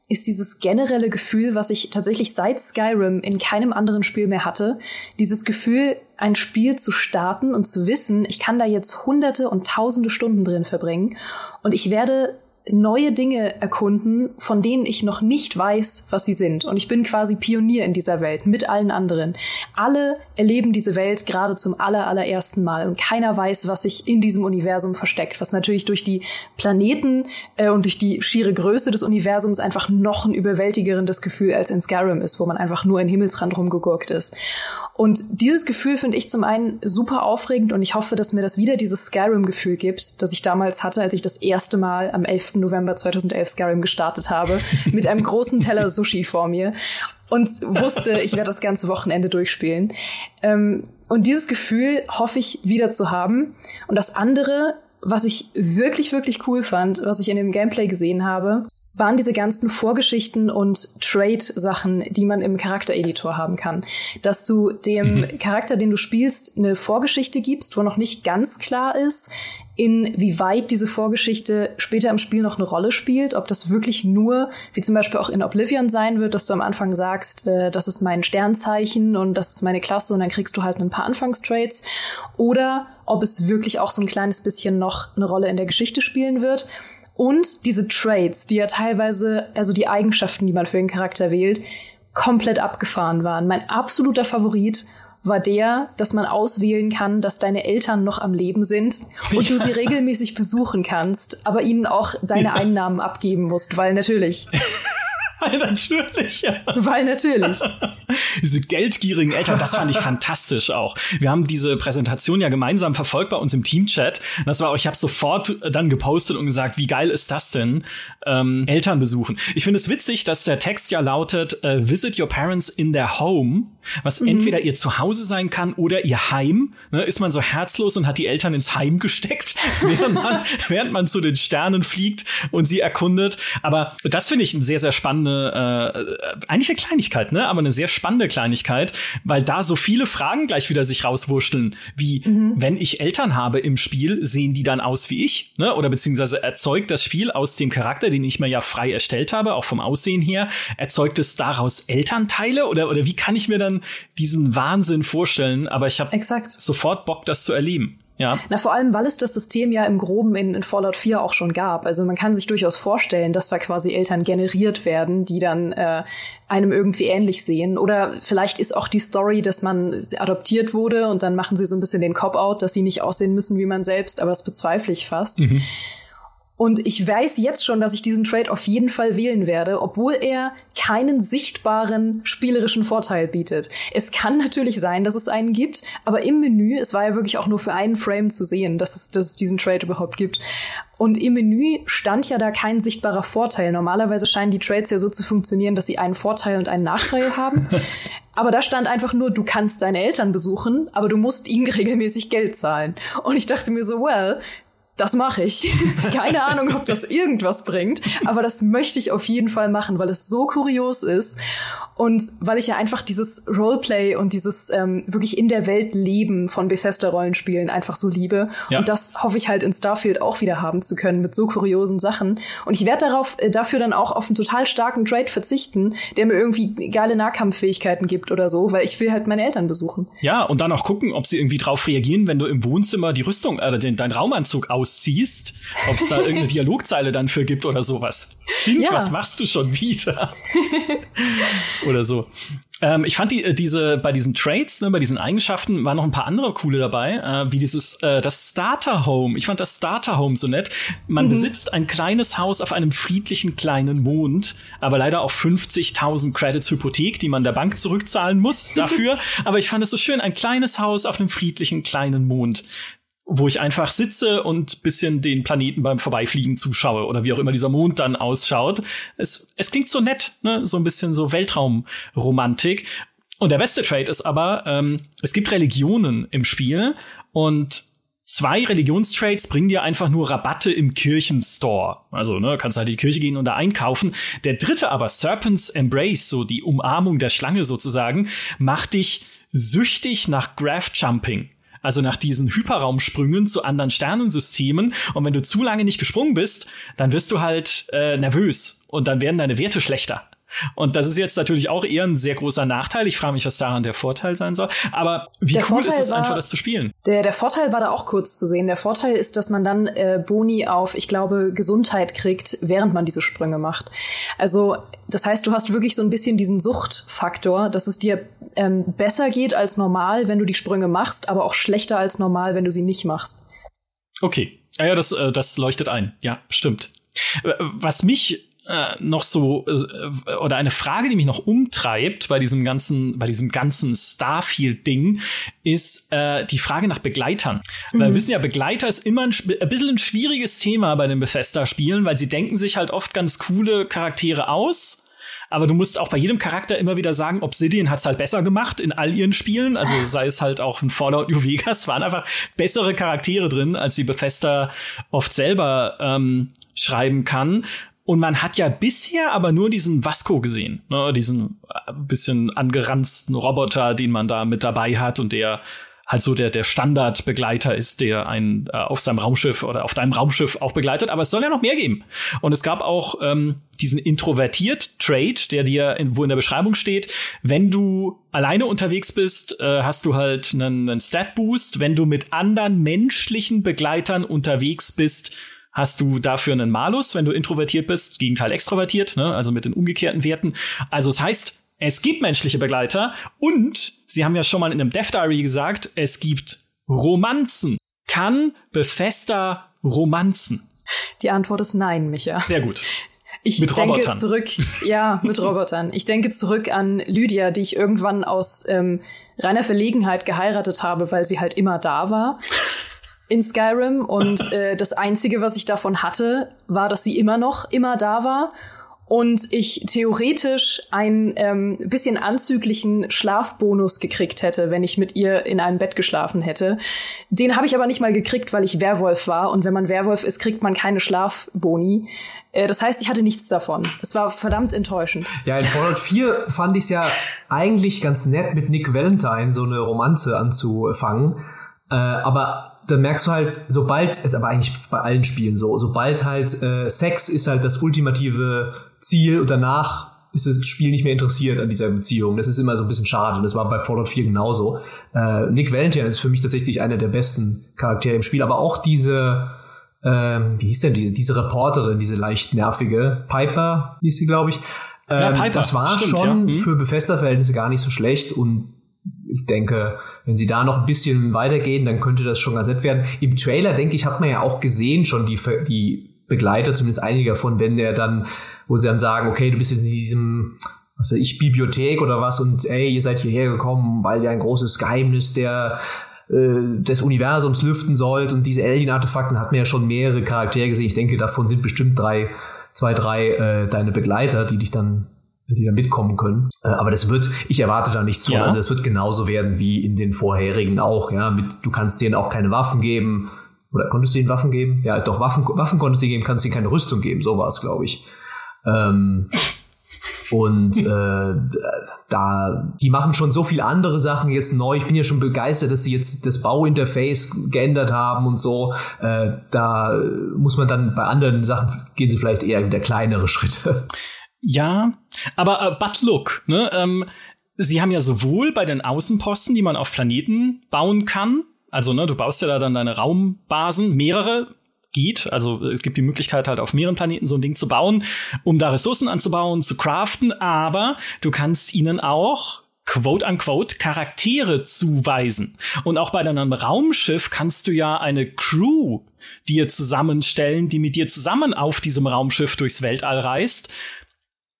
ist dieses generelle Gefühl, was ich tatsächlich seit Skyrim in keinem anderen Spiel mehr hatte. Dieses Gefühl, ein Spiel zu starten und zu wissen, ich kann da jetzt hunderte und tausende Stunden drin verbringen und ich werde neue Dinge erkunden, von denen ich noch nicht weiß, was sie sind. Und ich bin quasi Pionier in dieser Welt mit allen anderen. Alle erleben diese Welt gerade zum aller, allerersten Mal und keiner weiß, was sich in diesem Universum versteckt, was natürlich durch die Planeten äh, und durch die schiere Größe des Universums einfach noch ein überwältigerendes Gefühl als in Skyrim ist, wo man einfach nur in Himmelsrand rumgegurkt ist. Und dieses Gefühl finde ich zum einen super aufregend und ich hoffe, dass mir das wieder dieses Skyrim-Gefühl gibt, das ich damals hatte, als ich das erste Mal am 11. November 2011 Skyrim gestartet habe, mit einem großen Teller Sushi vor mir und wusste, ich werde das ganze Wochenende durchspielen. Ähm, und dieses Gefühl hoffe ich wieder zu haben. Und das andere, was ich wirklich, wirklich cool fand, was ich in dem Gameplay gesehen habe, waren diese ganzen Vorgeschichten und Trade-Sachen, die man im Charaktereditor haben kann. Dass du dem mhm. Charakter, den du spielst, eine Vorgeschichte gibst, wo noch nicht ganz klar ist, inwieweit diese Vorgeschichte später im Spiel noch eine Rolle spielt, ob das wirklich nur, wie zum Beispiel auch in Oblivion sein wird, dass du am Anfang sagst, äh, das ist mein Sternzeichen und das ist meine Klasse und dann kriegst du halt ein paar Anfangstraits, oder ob es wirklich auch so ein kleines bisschen noch eine Rolle in der Geschichte spielen wird. Und diese Traits, die ja teilweise, also die Eigenschaften, die man für den Charakter wählt, komplett abgefahren waren. Mein absoluter Favorit war der, dass man auswählen kann, dass deine Eltern noch am Leben sind und ja. du sie regelmäßig besuchen kannst, aber ihnen auch deine ja. Einnahmen abgeben musst, weil natürlich. Weil natürlich, ja. Weil natürlich. diese geldgierigen Eltern, das fand ich fantastisch auch. Wir haben diese Präsentation ja gemeinsam verfolgt bei uns im Teamchat. Das war auch, ich habe sofort dann gepostet und gesagt, wie geil ist das denn? Ähm, Eltern besuchen. Ich finde es witzig, dass der Text ja lautet, uh, visit your parents in their home, was mhm. entweder ihr Zuhause sein kann oder ihr Heim. Ne, ist man so herzlos und hat die Eltern ins Heim gesteckt, während man, während man zu den Sternen fliegt und sie erkundet. Aber das finde ich ein sehr, sehr spannende äh, eigentlich eine Kleinigkeit, ne? Aber eine sehr spannende Kleinigkeit, weil da so viele Fragen gleich wieder sich rauswurschteln, wie mhm. wenn ich Eltern habe im Spiel, sehen die dann aus wie ich, ne? Oder beziehungsweise erzeugt das Spiel aus dem Charakter, den ich mir ja frei erstellt habe, auch vom Aussehen her, erzeugt es daraus Elternteile oder oder wie kann ich mir dann diesen Wahnsinn vorstellen? Aber ich habe sofort Bock, das zu erleben. Ja. Na, vor allem, weil es das System ja im Groben in, in, Fallout 4 auch schon gab. Also man kann sich durchaus vorstellen, dass da quasi Eltern generiert werden, die dann äh, einem irgendwie ähnlich sehen. Oder vielleicht ist auch die Story, dass man adoptiert wurde und dann machen sie so ein bisschen den Cop-out, dass sie nicht aussehen müssen wie man selbst, aber das bezweifle ich fast. Mhm. Und ich weiß jetzt schon, dass ich diesen Trade auf jeden Fall wählen werde, obwohl er keinen sichtbaren spielerischen Vorteil bietet. Es kann natürlich sein, dass es einen gibt, aber im Menü, es war ja wirklich auch nur für einen Frame zu sehen, dass es, dass es diesen Trade überhaupt gibt. Und im Menü stand ja da kein sichtbarer Vorteil. Normalerweise scheinen die Trades ja so zu funktionieren, dass sie einen Vorteil und einen Nachteil haben. Aber da stand einfach nur, du kannst deine Eltern besuchen, aber du musst ihnen regelmäßig Geld zahlen. Und ich dachte mir so, well, das mache ich. Keine Ahnung, ob das irgendwas bringt, aber das möchte ich auf jeden Fall machen, weil es so kurios ist und weil ich ja einfach dieses Roleplay und dieses ähm, wirklich in der Welt leben von Bethesda-Rollenspielen einfach so liebe. Ja. Und das hoffe ich halt in Starfield auch wieder haben zu können mit so kuriosen Sachen. Und ich werde darauf äh, dafür dann auch auf einen total starken Trade verzichten, der mir irgendwie geile Nahkampffähigkeiten gibt oder so, weil ich will halt meine Eltern besuchen. Ja, und dann auch gucken, ob sie irgendwie drauf reagieren, wenn du im Wohnzimmer die Rüstung, äh, den, deinen Raumanzug ausziehst, ob es da irgendeine Dialogzeile dann für gibt oder sowas. Kind, ja. was machst du schon wieder? oder so. Ähm, ich fand die, äh, diese, bei diesen Traits, ne, bei diesen Eigenschaften waren noch ein paar andere coole dabei, äh, wie dieses, äh, das Starter Home. Ich fand das Starter Home so nett. Man mhm. besitzt ein kleines Haus auf einem friedlichen kleinen Mond, aber leider auch 50.000 Credits Hypothek, die man der Bank zurückzahlen muss dafür. aber ich fand es so schön, ein kleines Haus auf einem friedlichen kleinen Mond wo ich einfach sitze und bisschen den Planeten beim Vorbeifliegen zuschaue oder wie auch immer dieser Mond dann ausschaut. Es, es klingt so nett, ne? so ein bisschen so Weltraumromantik. Und der beste Trade ist aber, ähm, es gibt Religionen im Spiel und zwei Religionstrades bringen dir einfach nur Rabatte im Kirchenstore. Also, ne, kannst halt in die Kirche gehen und da einkaufen. Der dritte aber, Serpent's Embrace, so die Umarmung der Schlange sozusagen, macht dich süchtig nach Graph Jumping also nach diesen Hyperraumsprüngen zu anderen Sternensystemen. Und wenn du zu lange nicht gesprungen bist, dann wirst du halt äh, nervös und dann werden deine Werte schlechter. Und das ist jetzt natürlich auch eher ein sehr großer Nachteil. Ich frage mich, was daran der Vorteil sein soll. Aber wie der cool Vorteil ist es war, einfach, das zu spielen? Der, der Vorteil war da auch kurz zu sehen. Der Vorteil ist, dass man dann äh, Boni auf, ich glaube, Gesundheit kriegt, während man diese Sprünge macht. Also das heißt, du hast wirklich so ein bisschen diesen Suchtfaktor, dass es dir ähm, besser geht als normal, wenn du die Sprünge machst, aber auch schlechter als normal, wenn du sie nicht machst. Okay. Ja, ja, das, äh, das leuchtet ein. Ja, stimmt. Was mich äh, noch so äh, oder eine Frage, die mich noch umtreibt bei diesem ganzen bei diesem ganzen Starfield Ding ist äh, die Frage nach Begleitern. Mhm. Weil wir wissen ja, Begleiter ist immer ein, ein bisschen ein schwieriges Thema bei den Bethesda Spielen, weil sie denken sich halt oft ganz coole Charaktere aus aber du musst auch bei jedem Charakter immer wieder sagen, Obsidian hat's halt besser gemacht in all ihren Spielen, also sei es halt auch in Fallout New Vegas, waren einfach bessere Charaktere drin, als die Bethesda oft selber ähm, schreiben kann. Und man hat ja bisher aber nur diesen Vasco gesehen, ne? diesen äh, bisschen angeranzten Roboter, den man da mit dabei hat und der halt so der, der Standardbegleiter ist, der einen äh, auf seinem Raumschiff oder auf deinem Raumschiff auch begleitet. Aber es soll ja noch mehr geben. Und es gab auch ähm, diesen introvertiert Trade, der dir in, wo in der Beschreibung steht, wenn du alleine unterwegs bist, äh, hast du halt einen, einen Stat Boost. Wenn du mit anderen menschlichen Begleitern unterwegs bist, hast du dafür einen Malus, wenn du introvertiert bist, Gegenteil extrovertiert, ne? also mit den umgekehrten Werten. Also es heißt, es gibt menschliche Begleiter und Sie haben ja schon mal in einem Death Diary gesagt, es gibt Romanzen. Kann Bethesda Romanzen? Die Antwort ist nein, Micha. Sehr gut. Ich mit denke Robotern. zurück, ja, mit Robotern. Ich denke zurück an Lydia, die ich irgendwann aus ähm, reiner Verlegenheit geheiratet habe, weil sie halt immer da war in Skyrim. Und äh, das Einzige, was ich davon hatte, war, dass sie immer noch immer da war und ich theoretisch einen ähm, bisschen anzüglichen Schlafbonus gekriegt hätte, wenn ich mit ihr in einem Bett geschlafen hätte. Den habe ich aber nicht mal gekriegt, weil ich Werwolf war. Und wenn man Werwolf ist, kriegt man keine Schlafboni. Äh, das heißt, ich hatte nichts davon. Es war verdammt enttäuschend. Ja, in Fallout 4 fand ich es ja eigentlich ganz nett, mit Nick Valentine so eine Romanze anzufangen. Äh, aber dann merkst du halt, sobald, ist aber eigentlich bei allen Spielen so, sobald halt äh, Sex ist halt das ultimative Ziel und danach ist das Spiel nicht mehr interessiert an dieser Beziehung. Das ist immer so ein bisschen schade. Das war bei Fallout 4 genauso. Äh, Nick Valentine ist für mich tatsächlich einer der besten Charaktere im Spiel, aber auch diese, ähm, wie hieß denn diese, diese Reporterin, diese leicht nervige, Piper hieß sie, glaube ich. Ähm, ja, Piper. Das war Stimmt, schon ja. hm. für Bethesda-Verhältnisse gar nicht so schlecht und ich denke, wenn sie da noch ein bisschen weitergehen, dann könnte das schon ganz nett werden. Im Trailer, denke ich, hat man ja auch gesehen schon die, die Begleiter, zumindest einige davon, wenn der dann, wo sie dann sagen, okay, du bist jetzt in diesem, was weiß ich, Bibliothek oder was und ey, ihr seid hierher gekommen, weil ihr ein großes Geheimnis der äh, des Universums lüften sollt und diese Alien-Artefakten hat man ja schon mehrere Charaktere gesehen. Ich denke, davon sind bestimmt drei, zwei, drei äh, deine Begleiter, die dich dann die da mitkommen können. Äh, aber das wird, ich erwarte da nichts von. Ja. Also es wird genauso werden wie in den vorherigen auch. Ja, mit, du kannst denen auch keine Waffen geben. Oder konntest du ihnen Waffen geben? Ja, doch, Waffen, Waffen konntest du ihnen geben, kannst du ihnen keine Rüstung geben. So war es, glaube ich. Ähm, und äh, da, die machen schon so viel andere Sachen jetzt neu. Ich bin ja schon begeistert, dass sie jetzt das Bauinterface geändert haben und so. Äh, da muss man dann bei anderen Sachen gehen sie vielleicht eher wieder kleinere Schritte. Ja, aber äh, but look, ne? Ähm, sie haben ja sowohl bei den Außenposten, die man auf Planeten bauen kann, also ne, du baust ja da dann deine Raumbasen, mehrere geht. Also es gibt die Möglichkeit halt auf mehreren Planeten so ein Ding zu bauen, um da Ressourcen anzubauen, zu craften, aber du kannst ihnen auch quote unquote Charaktere zuweisen. Und auch bei deinem Raumschiff kannst du ja eine Crew dir zusammenstellen, die mit dir zusammen auf diesem Raumschiff durchs Weltall reist.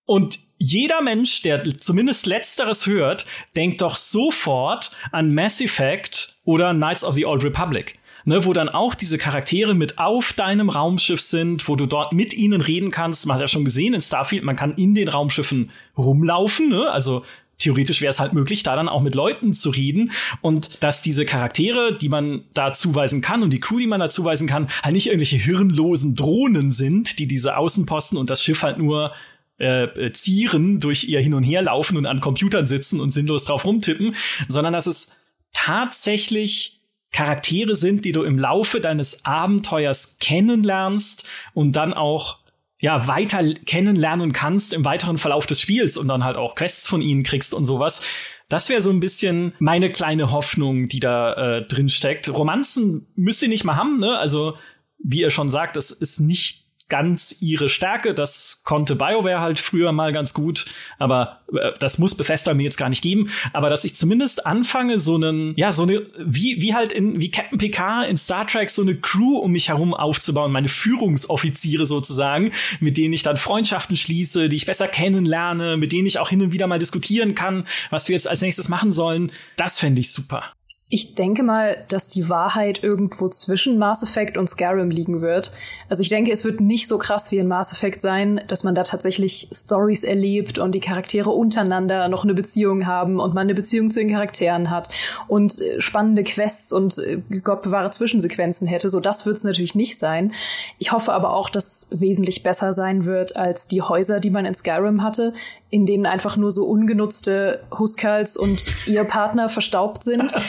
Und jeder Mensch, der zumindest letzteres hört, denkt doch sofort an Mass Effect oder Knights of the Old Republic. Ne, wo dann auch diese Charaktere mit auf deinem Raumschiff sind, wo du dort mit ihnen reden kannst. Man hat ja schon gesehen in Starfield, man kann in den Raumschiffen rumlaufen, ne? also theoretisch wäre es halt möglich, da dann auch mit Leuten zu reden und dass diese Charaktere, die man da zuweisen kann und die Crew, die man da zuweisen kann, halt nicht irgendwelche hirnlosen Drohnen sind, die diese Außenposten und das Schiff halt nur äh, äh, Zieren durch ihr Hin- und Herlaufen und an Computern sitzen und sinnlos drauf rumtippen, sondern dass es tatsächlich Charaktere sind, die du im Laufe deines Abenteuers kennenlernst und dann auch ja weiter kennenlernen kannst im weiteren Verlauf des Spiels und dann halt auch Quests von ihnen kriegst und sowas. Das wäre so ein bisschen meine kleine Hoffnung, die da äh, drin steckt. Romanzen müsst ihr nicht mal haben, ne? Also wie ihr schon sagt, es ist nicht ganz ihre Stärke. Das konnte BioWare halt früher mal ganz gut, aber äh, das muss Bethesda mir jetzt gar nicht geben. Aber dass ich zumindest anfange, so einen, ja, so eine, wie, wie halt in, wie Captain Picard in Star Trek, so eine Crew um mich herum aufzubauen, meine Führungsoffiziere sozusagen, mit denen ich dann Freundschaften schließe, die ich besser kennenlerne, mit denen ich auch hin und wieder mal diskutieren kann, was wir jetzt als nächstes machen sollen. Das fände ich super. Ich denke mal, dass die Wahrheit irgendwo zwischen Mass Effect und Skyrim liegen wird. Also ich denke, es wird nicht so krass wie in Mass Effect sein, dass man da tatsächlich Stories erlebt und die Charaktere untereinander noch eine Beziehung haben und man eine Beziehung zu den Charakteren hat und äh, spannende Quests und äh, Gott bewahre Zwischensequenzen hätte. So das wird es natürlich nicht sein. Ich hoffe aber auch, dass es wesentlich besser sein wird als die Häuser, die man in Skyrim hatte, in denen einfach nur so ungenutzte Huskarls und ihr Partner verstaubt sind.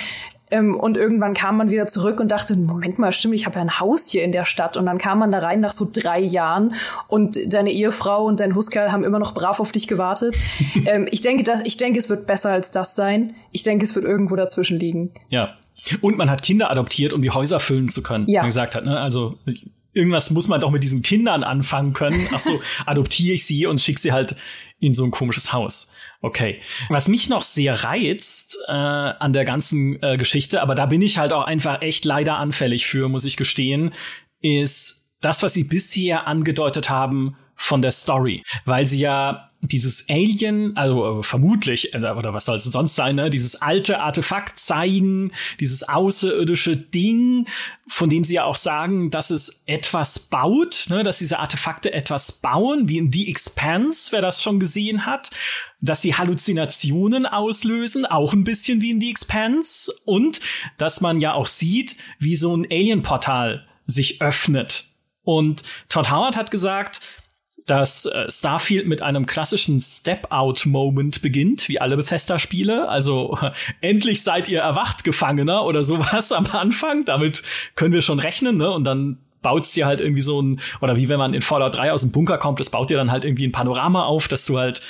Ähm, und irgendwann kam man wieder zurück und dachte, Moment mal, stimmt, ich habe ja ein Haus hier in der Stadt. Und dann kam man da rein nach so drei Jahren und deine Ehefrau und dein Huskerl haben immer noch brav auf dich gewartet. ähm, ich denke, dass, ich denke, es wird besser als das sein. Ich denke, es wird irgendwo dazwischen liegen. Ja. Und man hat Kinder adoptiert, um die Häuser füllen zu können. Ja. Man gesagt hat, ne? Also irgendwas muss man doch mit diesen Kindern anfangen können. Ach so, adoptiere ich sie und schicke sie halt in so ein komisches Haus. Okay. Was mich noch sehr reizt äh, an der ganzen äh, Geschichte, aber da bin ich halt auch einfach echt leider anfällig für, muss ich gestehen, ist das, was sie bisher angedeutet haben von der Story. Weil sie ja dieses Alien, also äh, vermutlich, äh, oder was soll es sonst sein, ne? dieses alte Artefakt zeigen, dieses außerirdische Ding, von dem sie ja auch sagen, dass es etwas baut, ne? dass diese Artefakte etwas bauen, wie in The Expanse, wer das schon gesehen hat, dass sie Halluzinationen auslösen, auch ein bisschen wie in The Expanse, und dass man ja auch sieht, wie so ein Alien-Portal sich öffnet. Und Todd Howard hat gesagt, dass äh, Starfield mit einem klassischen Step-Out-Moment beginnt, wie alle Bethesda-Spiele. Also endlich seid ihr erwacht, Gefangener oder sowas am Anfang. Damit können wir schon rechnen, ne? Und dann baut's dir halt irgendwie so ein, oder wie wenn man in Fallout 3 aus dem Bunker kommt, das baut dir dann halt irgendwie ein Panorama auf, dass du halt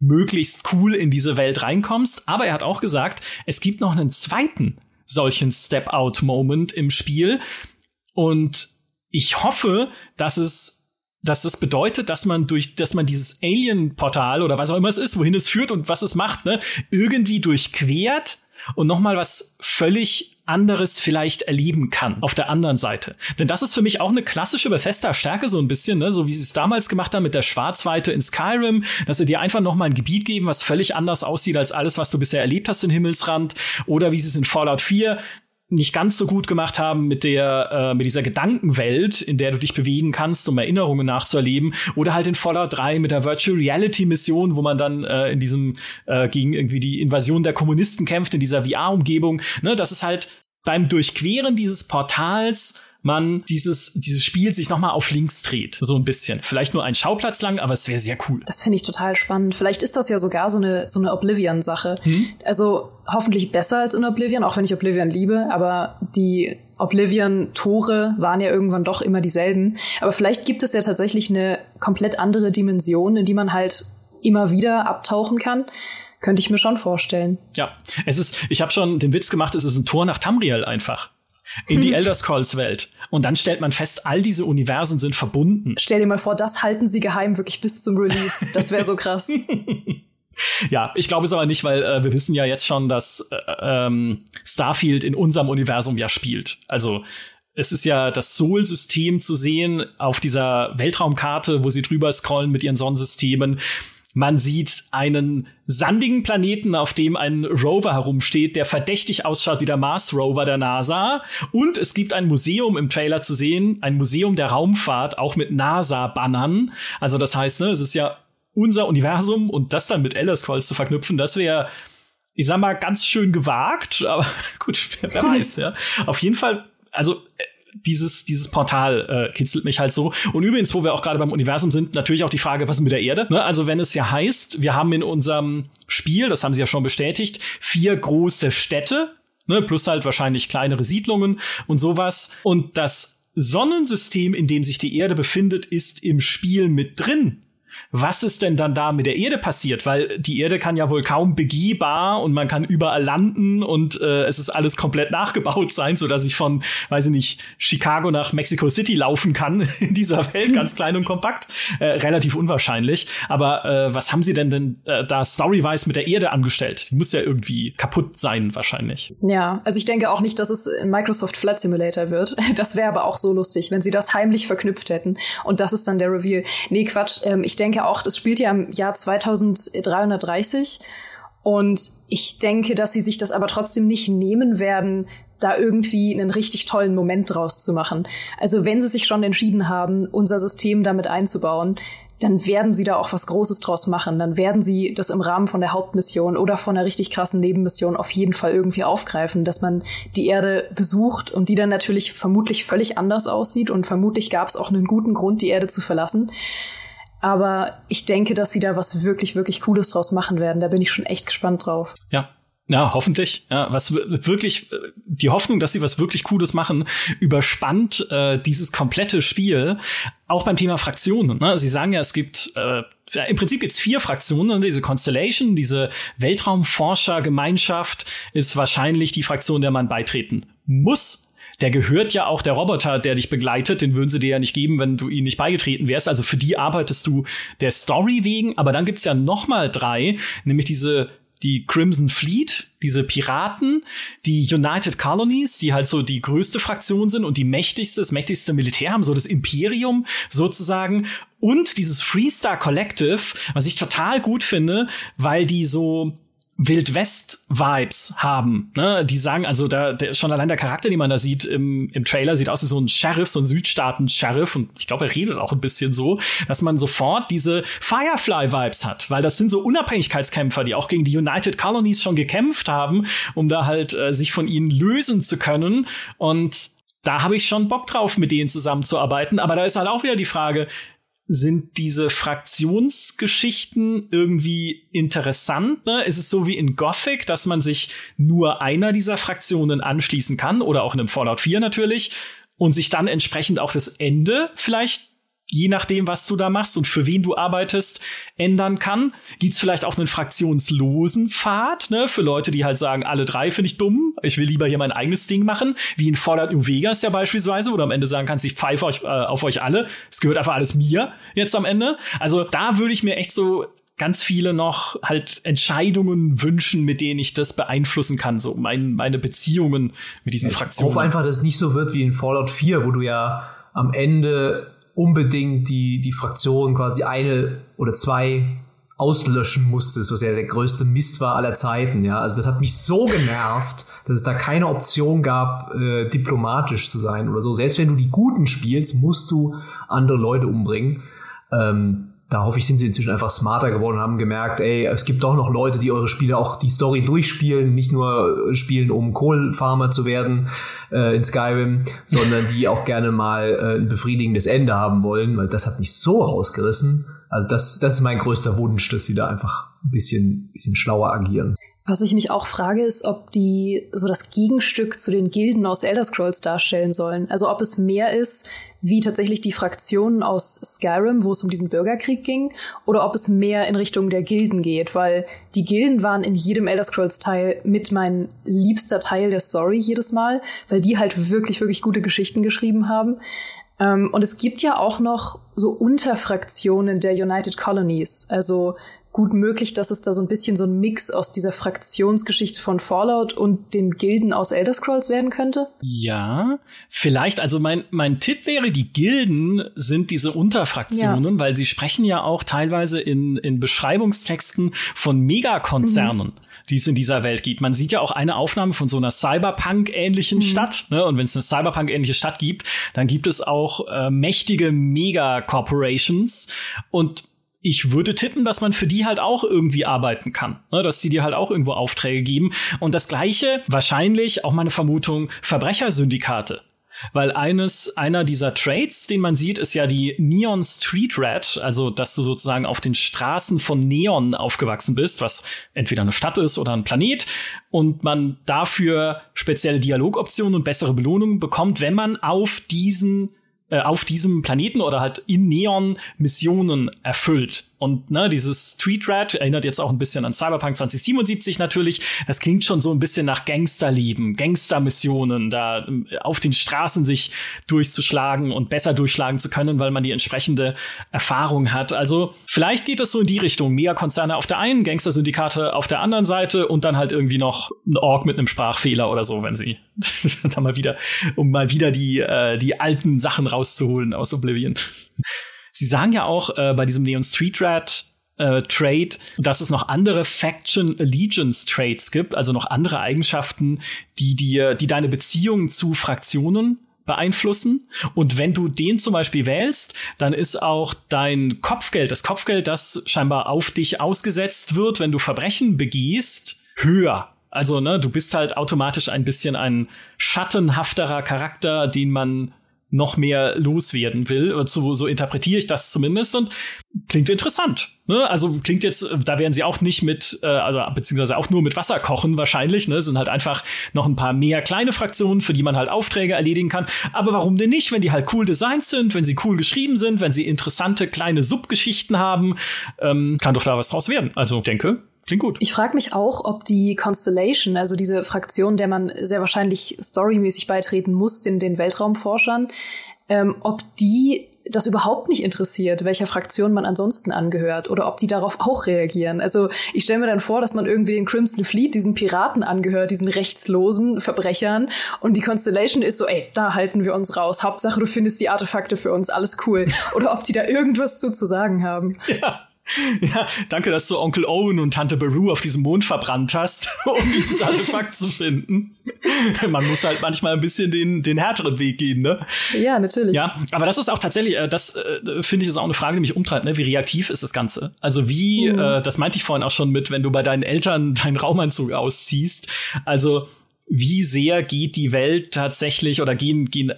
möglichst cool in diese Welt reinkommst. Aber er hat auch gesagt, es gibt noch einen zweiten solchen Step-Out-Moment im Spiel. Und ich hoffe, dass es dass das bedeutet, dass man durch, dass man dieses Alien-Portal oder was auch immer es ist, wohin es führt und was es macht, ne, irgendwie durchquert und nochmal was völlig anderes vielleicht erleben kann auf der anderen Seite. Denn das ist für mich auch eine klassische Bethesda-Stärke so ein bisschen, ne? so wie sie es damals gemacht haben mit der Schwarzweite in Skyrim, dass sie dir einfach noch mal ein Gebiet geben, was völlig anders aussieht als alles, was du bisher erlebt hast in Himmelsrand oder wie sie es in Fallout 4 nicht ganz so gut gemacht haben mit der äh, mit dieser Gedankenwelt, in der du dich bewegen kannst, um Erinnerungen nachzuerleben, oder halt in Fallout 3 mit der Virtual Reality Mission, wo man dann äh, in diesem äh, gegen irgendwie die Invasion der Kommunisten kämpft in dieser VR-Umgebung. Ne, das ist halt beim Durchqueren dieses Portals man dieses, dieses Spiel sich nochmal auf links dreht. So ein bisschen. Vielleicht nur ein Schauplatz lang, aber es wäre sehr cool. Das finde ich total spannend. Vielleicht ist das ja sogar so eine, so eine Oblivion-Sache. Hm? Also hoffentlich besser als in Oblivion, auch wenn ich Oblivion liebe, aber die Oblivion-Tore waren ja irgendwann doch immer dieselben. Aber vielleicht gibt es ja tatsächlich eine komplett andere Dimension, in die man halt immer wieder abtauchen kann. Könnte ich mir schon vorstellen. Ja, es ist, ich habe schon den Witz gemacht, es ist ein Tor nach Tamriel einfach in die Elder Scrolls Welt. Und dann stellt man fest, all diese Universen sind verbunden. Stell dir mal vor, das halten sie geheim wirklich bis zum Release. Das wäre so krass. ja, ich glaube es aber nicht, weil äh, wir wissen ja jetzt schon, dass äh, ähm, Starfield in unserem Universum ja spielt. Also es ist ja das Sol-System zu sehen auf dieser Weltraumkarte, wo sie drüber scrollen mit ihren Sonnensystemen. Man sieht einen sandigen Planeten, auf dem ein Rover herumsteht, der verdächtig ausschaut wie der Mars Rover der NASA. Und es gibt ein Museum im Trailer zu sehen, ein Museum der Raumfahrt, auch mit NASA-Bannern. Also das heißt, ne, es ist ja unser Universum und das dann mit Elder Scrolls zu verknüpfen, das wäre ich sag mal, ganz schön gewagt, aber gut, wer weiß, ja. Auf jeden Fall, also dieses, dieses Portal äh, kitzelt mich halt so. Und übrigens, wo wir auch gerade beim Universum sind, natürlich auch die Frage, was ist mit der Erde? Ne? Also wenn es ja heißt, wir haben in unserem Spiel, das haben sie ja schon bestätigt, vier große Städte, ne? plus halt wahrscheinlich kleinere Siedlungen und sowas. Und das Sonnensystem, in dem sich die Erde befindet, ist im Spiel mit drin was ist denn dann da mit der Erde passiert? Weil die Erde kann ja wohl kaum begehbar und man kann überall landen und äh, es ist alles komplett nachgebaut sein, so dass ich von, weiß ich nicht, Chicago nach Mexico City laufen kann in dieser Welt, ganz klein und kompakt. Äh, relativ unwahrscheinlich. Aber äh, was haben sie denn denn äh, da storywise mit der Erde angestellt? Die muss ja irgendwie kaputt sein, wahrscheinlich. Ja, also ich denke auch nicht, dass es ein Microsoft Flight Simulator wird. Das wäre aber auch so lustig, wenn sie das heimlich verknüpft hätten. Und das ist dann der Reveal. Nee, Quatsch. Ähm, ich denke, denke auch, das spielt ja im Jahr 2330 Und ich denke, dass sie sich das aber trotzdem nicht nehmen werden, da irgendwie einen richtig tollen Moment draus zu machen. Also wenn sie sich schon entschieden haben, unser System damit einzubauen, dann werden sie da auch was Großes draus machen. Dann werden sie das im Rahmen von der Hauptmission oder von einer richtig krassen Nebenmission auf jeden Fall irgendwie aufgreifen, dass man die Erde besucht und die dann natürlich vermutlich völlig anders aussieht und vermutlich gab es auch einen guten Grund, die Erde zu verlassen. Aber ich denke, dass sie da was wirklich, wirklich Cooles draus machen werden. Da bin ich schon echt gespannt drauf. Ja, ja, hoffentlich. Ja, was wirklich, die Hoffnung, dass sie was wirklich Cooles machen, überspannt äh, dieses komplette Spiel. Auch beim Thema Fraktionen. Ne? Sie sagen ja, es gibt äh, im Prinzip gibt's vier Fraktionen. Diese Constellation, diese Weltraumforschergemeinschaft ist wahrscheinlich die Fraktion, der man beitreten muss. Der gehört ja auch der Roboter, der dich begleitet. Den würden sie dir ja nicht geben, wenn du ihnen nicht beigetreten wärst. Also für die arbeitest du der Story wegen. Aber dann gibt's ja noch mal drei, nämlich diese die Crimson Fleet, diese Piraten, die United Colonies, die halt so die größte Fraktion sind und die mächtigste, das mächtigste Militär haben, so das Imperium sozusagen. Und dieses Freestar Collective, was ich total gut finde, weil die so Wildwest-Vibes haben. Ne? Die sagen, also da der, schon allein der Charakter, den man da sieht im, im Trailer, sieht aus wie so ein Sheriff, so ein Südstaaten-Sheriff. Und ich glaube, er redet auch ein bisschen so, dass man sofort diese Firefly-Vibes hat, weil das sind so Unabhängigkeitskämpfer, die auch gegen die United Colonies schon gekämpft haben, um da halt äh, sich von ihnen lösen zu können. Und da habe ich schon Bock drauf, mit denen zusammenzuarbeiten. Aber da ist halt auch wieder die Frage, sind diese Fraktionsgeschichten irgendwie interessant? Ne? Ist es so wie in Gothic, dass man sich nur einer dieser Fraktionen anschließen kann oder auch in einem Fallout 4 natürlich und sich dann entsprechend auch das Ende vielleicht je nachdem, was du da machst und für wen du arbeitest, ändern kann. Gibt's vielleicht auch einen fraktionslosen Pfad, ne, für Leute, die halt sagen, alle drei finde ich dumm, ich will lieber hier mein eigenes Ding machen, wie in Fallout New Vegas ja beispielsweise, wo du am Ende sagen kannst, ich pfeife euch, äh, auf euch alle, es gehört einfach alles mir jetzt am Ende. Also da würde ich mir echt so ganz viele noch halt Entscheidungen wünschen, mit denen ich das beeinflussen kann, so mein, meine Beziehungen mit diesen ich Fraktionen. Ich hoffe einfach, dass es nicht so wird wie in Fallout 4, wo du ja am Ende unbedingt die, die Fraktion quasi eine oder zwei auslöschen musstest, was ja der größte Mist war aller Zeiten, ja. Also das hat mich so genervt, dass es da keine Option gab, äh, diplomatisch zu sein oder so. Selbst wenn du die Guten spielst, musst du andere Leute umbringen. Ähm, da hoffe ich, sind sie inzwischen einfach smarter geworden und haben gemerkt, ey, es gibt doch noch Leute, die eure Spiele auch die Story durchspielen, nicht nur spielen, um Kohlenfarmer zu werden äh, in Skyrim, sondern die auch gerne mal äh, ein befriedigendes Ende haben wollen, weil das hat mich so rausgerissen. Also das, das ist mein größter Wunsch, dass sie da einfach ein bisschen, bisschen schlauer agieren. Was ich mich auch frage, ist, ob die so das Gegenstück zu den Gilden aus Elder Scrolls darstellen sollen. Also ob es mehr ist, wie tatsächlich die Fraktionen aus Skyrim, wo es um diesen Bürgerkrieg ging, oder ob es mehr in Richtung der Gilden geht, weil die Gilden waren in jedem Elder Scrolls Teil mit mein liebster Teil der Story jedes Mal, weil die halt wirklich, wirklich gute Geschichten geschrieben haben. Ähm, und es gibt ja auch noch so Unterfraktionen der United Colonies. Also gut möglich, dass es da so ein bisschen so ein Mix aus dieser Fraktionsgeschichte von Fallout und den Gilden aus Elder Scrolls werden könnte? Ja, vielleicht. Also mein, mein Tipp wäre, die Gilden sind diese Unterfraktionen, ja. weil sie sprechen ja auch teilweise in, in Beschreibungstexten von Megakonzernen. Mhm die es in dieser Welt gibt. Man sieht ja auch eine Aufnahme von so einer Cyberpunk-ähnlichen mhm. Stadt. Ne? Und wenn es eine Cyberpunk-ähnliche Stadt gibt, dann gibt es auch äh, mächtige Mega-Corporations. Und ich würde tippen, dass man für die halt auch irgendwie arbeiten kann, ne? dass sie dir halt auch irgendwo Aufträge geben. Und das gleiche, wahrscheinlich, auch meine Vermutung, Verbrechersyndikate. Weil eines, einer dieser Trades, den man sieht, ist ja die Neon Street Rat, also dass du sozusagen auf den Straßen von Neon aufgewachsen bist, was entweder eine Stadt ist oder ein Planet, und man dafür spezielle Dialogoptionen und bessere Belohnungen bekommt, wenn man auf diesen äh, auf diesem Planeten oder halt in Neon Missionen erfüllt. Und ne, dieses Street Rat erinnert jetzt auch ein bisschen an Cyberpunk 2077 natürlich. Das klingt schon so ein bisschen nach Gangsterleben, Gangstermissionen, da äh, auf den Straßen sich durchzuschlagen und besser durchschlagen zu können, weil man die entsprechende Erfahrung hat. Also vielleicht geht es so in die Richtung. Megakonzerne auf der einen, Gangster-Syndikate auf der anderen Seite und dann halt irgendwie noch ein Org mit einem Sprachfehler oder so, wenn sie da mal wieder, um mal wieder die, äh, die alten Sachen rauszuholen aus Oblivion. Sie sagen ja auch äh, bei diesem Neon Street Rat äh, Trait, dass es noch andere Faction Allegiance Traits gibt, also noch andere Eigenschaften, die dir, die deine Beziehung zu Fraktionen beeinflussen. Und wenn du den zum Beispiel wählst, dann ist auch dein Kopfgeld, das Kopfgeld, das scheinbar auf dich ausgesetzt wird, wenn du Verbrechen begehst, höher. Also, ne, du bist halt automatisch ein bisschen ein schattenhafterer Charakter, den man noch mehr loswerden will. So, so interpretiere ich das zumindest und klingt interessant. Ne? Also klingt jetzt, da werden sie auch nicht mit, äh, also beziehungsweise auch nur mit Wasser kochen wahrscheinlich. Ne? Sind halt einfach noch ein paar mehr kleine Fraktionen, für die man halt Aufträge erledigen kann. Aber warum denn nicht, wenn die halt cool designt sind, wenn sie cool geschrieben sind, wenn sie interessante kleine Subgeschichten haben, ähm, kann doch da was draus werden. Also denke, Klingt gut. Ich frage mich auch, ob die Constellation, also diese Fraktion, der man sehr wahrscheinlich storymäßig beitreten muss, den, den Weltraumforschern, ähm, ob die das überhaupt nicht interessiert, welcher Fraktion man ansonsten angehört oder ob die darauf auch reagieren. Also ich stelle mir dann vor, dass man irgendwie den Crimson Fleet, diesen Piraten angehört, diesen rechtslosen Verbrechern und die Constellation ist so, ey, da halten wir uns raus. Hauptsache, du findest die Artefakte für uns, alles cool. Oder ob die da irgendwas zu, zu sagen haben. Ja. Ja, danke, dass du Onkel Owen und Tante Beru auf diesem Mond verbrannt hast, um dieses Artefakt zu finden. Man muss halt manchmal ein bisschen den, den härteren Weg gehen, ne? Ja, natürlich. Ja, aber das ist auch tatsächlich, äh, das äh, finde ich ist auch eine Frage, die mich umtreibt, ne? Wie reaktiv ist das Ganze? Also wie, mhm. äh, das meinte ich vorhin auch schon mit, wenn du bei deinen Eltern deinen Raumanzug ausziehst. Also wie sehr geht die Welt tatsächlich oder gehen, gehen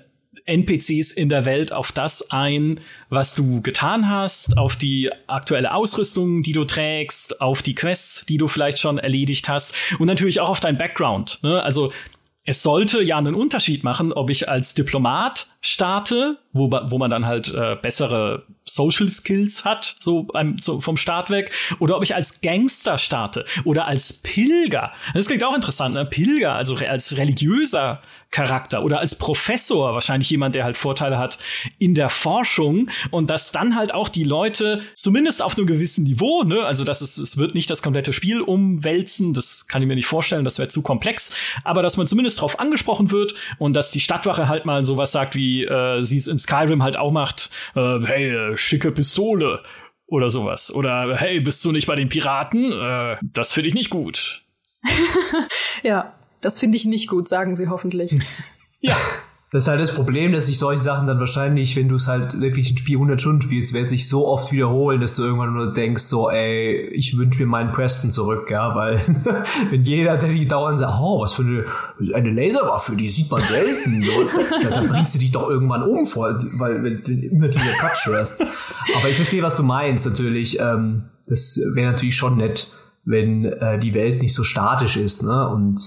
NPCs in der Welt auf das ein, was du getan hast, auf die aktuelle Ausrüstung, die du trägst, auf die Quests, die du vielleicht schon erledigt hast und natürlich auch auf dein Background. Ne? Also es sollte ja einen Unterschied machen, ob ich als Diplomat starte, wo, wo man dann halt äh, bessere Social Skills hat, so, beim, so vom Start weg, oder ob ich als Gangster starte oder als Pilger. Das klingt auch interessant, ne? Pilger, also als religiöser Charakter oder als Professor, wahrscheinlich jemand, der halt Vorteile hat in der Forschung und dass dann halt auch die Leute zumindest auf einem gewissen Niveau, ne, also dass es, es wird nicht das komplette Spiel umwälzen, das kann ich mir nicht vorstellen, das wäre zu komplex, aber dass man zumindest drauf angesprochen wird und dass die Stadtwache halt mal sowas sagt, wie äh, sie es in Skyrim halt auch macht, äh, hey, äh, schicke Pistole oder sowas. Oder hey, bist du nicht bei den Piraten? Äh, das finde ich nicht gut. ja, das finde ich nicht gut, sagen sie hoffentlich. ja. Das ist halt das Problem, dass sich solche Sachen dann wahrscheinlich, wenn du es halt wirklich ein Spiel 100 Stunden spielst, werden sich so oft wiederholen, dass du irgendwann nur denkst, so, ey, ich wünsche mir meinen Preston zurück, ja, weil wenn jeder, der die dauernd sagt, oh, was für eine, eine Laserwaffe, die sieht man selten, dann, dann bringst du dich doch irgendwann um, vor, weil wenn du immer diese Quatsch hörst. Aber ich verstehe, was du meinst, natürlich. Ähm, das wäre natürlich schon nett, wenn äh, die Welt nicht so statisch ist, ne, und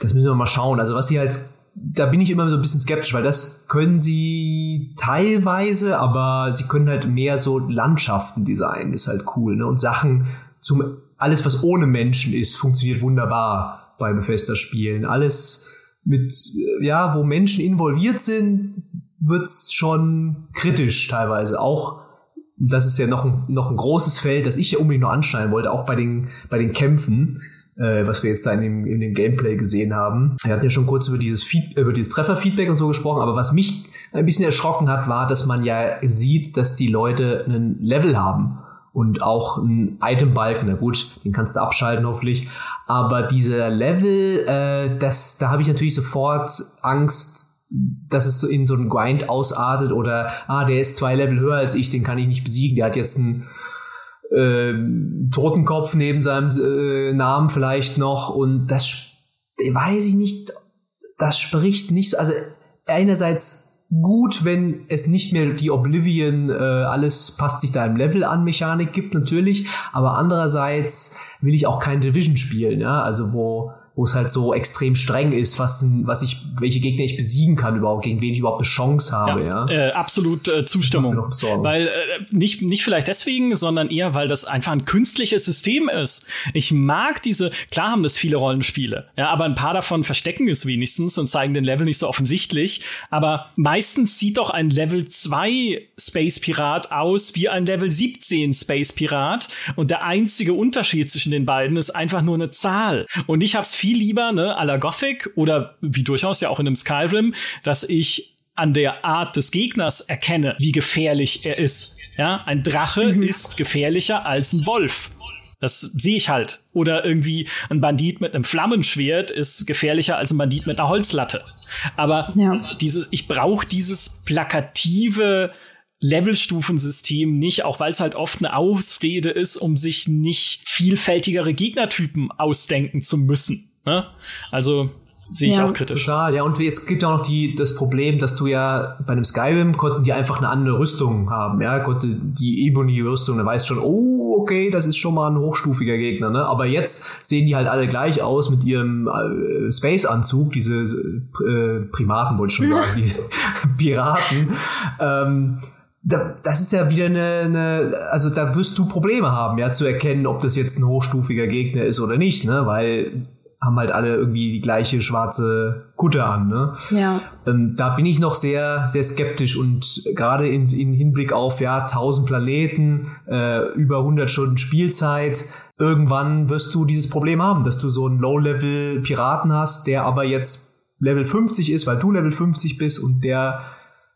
das müssen wir mal schauen. Also was sie halt, da bin ich immer so ein bisschen skeptisch, weil das können sie teilweise, aber sie können halt mehr so Landschaften designen, ist halt cool, ne? Und Sachen zum, alles was ohne Menschen ist, funktioniert wunderbar bei Bethesda-Spielen. Alles mit, ja, wo Menschen involviert sind, wird's schon kritisch teilweise. Auch, das ist ja noch ein, noch ein großes Feld, das ich ja unbedingt noch anschneiden wollte, auch bei den, bei den Kämpfen äh, was wir jetzt da in dem, in dem Gameplay gesehen haben. Er hat ja schon kurz über dieses, Feed, über dieses Trefferfeedback und so gesprochen, aber was mich ein bisschen erschrocken hat, war, dass man ja sieht, dass die Leute einen Level haben und auch ein Itembalken. Na gut, den kannst du abschalten hoffentlich. Aber dieser Level, äh, das, da habe ich natürlich sofort Angst, dass es in so einen Grind ausartet oder ah, der ist zwei Level höher als ich, den kann ich nicht besiegen. Der hat jetzt einen äh, Totenkopf neben seinem äh, Namen vielleicht noch und das weiß ich nicht, das spricht nicht, also einerseits gut, wenn es nicht mehr die Oblivion, äh, alles passt sich da im Level an Mechanik gibt, natürlich, aber andererseits will ich auch kein Division spielen, ja, also wo wo es halt so extrem streng ist, was, was ich, welche Gegner ich besiegen kann überhaupt, gegen wen ich überhaupt eine Chance habe, ja. ja? Äh, absolut äh, Zustimmung. Weil äh, nicht, nicht vielleicht deswegen, sondern eher, weil das einfach ein künstliches System ist. Ich mag diese, klar haben das viele Rollenspiele, ja, aber ein paar davon verstecken es wenigstens und zeigen den Level nicht so offensichtlich. Aber meistens sieht doch ein Level 2 Space Pirat aus wie ein Level 17 Space Pirat. Und der einzige Unterschied zwischen den beiden ist einfach nur eine Zahl. Und ich habe es viel viel lieber, ne, à la Gothic oder wie durchaus ja auch in einem Skyrim, dass ich an der Art des Gegners erkenne, wie gefährlich er ist. Ja, ein Drache mhm. ist gefährlicher als ein Wolf. Das sehe ich halt. Oder irgendwie ein Bandit mit einem Flammenschwert ist gefährlicher als ein Bandit mit einer Holzlatte. Aber ja. dieses, ich brauche dieses plakative Levelstufensystem nicht, auch weil es halt oft eine Ausrede ist, um sich nicht vielfältigere Gegnertypen ausdenken zu müssen. Ne? Also sehe ich ja. auch kritisch. Total, ja. Und jetzt gibt ja auch noch die, das Problem, dass du ja bei einem Skyrim konnten die einfach eine andere Rüstung haben, ja. Konnte die Ebony-Rüstung, da weißt schon, oh, okay, das ist schon mal ein hochstufiger Gegner, ne. Aber jetzt sehen die halt alle gleich aus mit ihrem äh, Space-Anzug, diese äh, Primaten wollte ich schon sagen, die Piraten. Ähm, das ist ja wieder eine, eine, also da wirst du Probleme haben, ja, zu erkennen, ob das jetzt ein hochstufiger Gegner ist oder nicht, ne, weil haben halt alle irgendwie die gleiche schwarze Kutte an, ne? Ja. Ähm, da bin ich noch sehr, sehr skeptisch und gerade in, in Hinblick auf, ja, 1000 Planeten, äh, über 100 Stunden Spielzeit, irgendwann wirst du dieses Problem haben, dass du so einen Low-Level-Piraten hast, der aber jetzt Level 50 ist, weil du Level 50 bist und der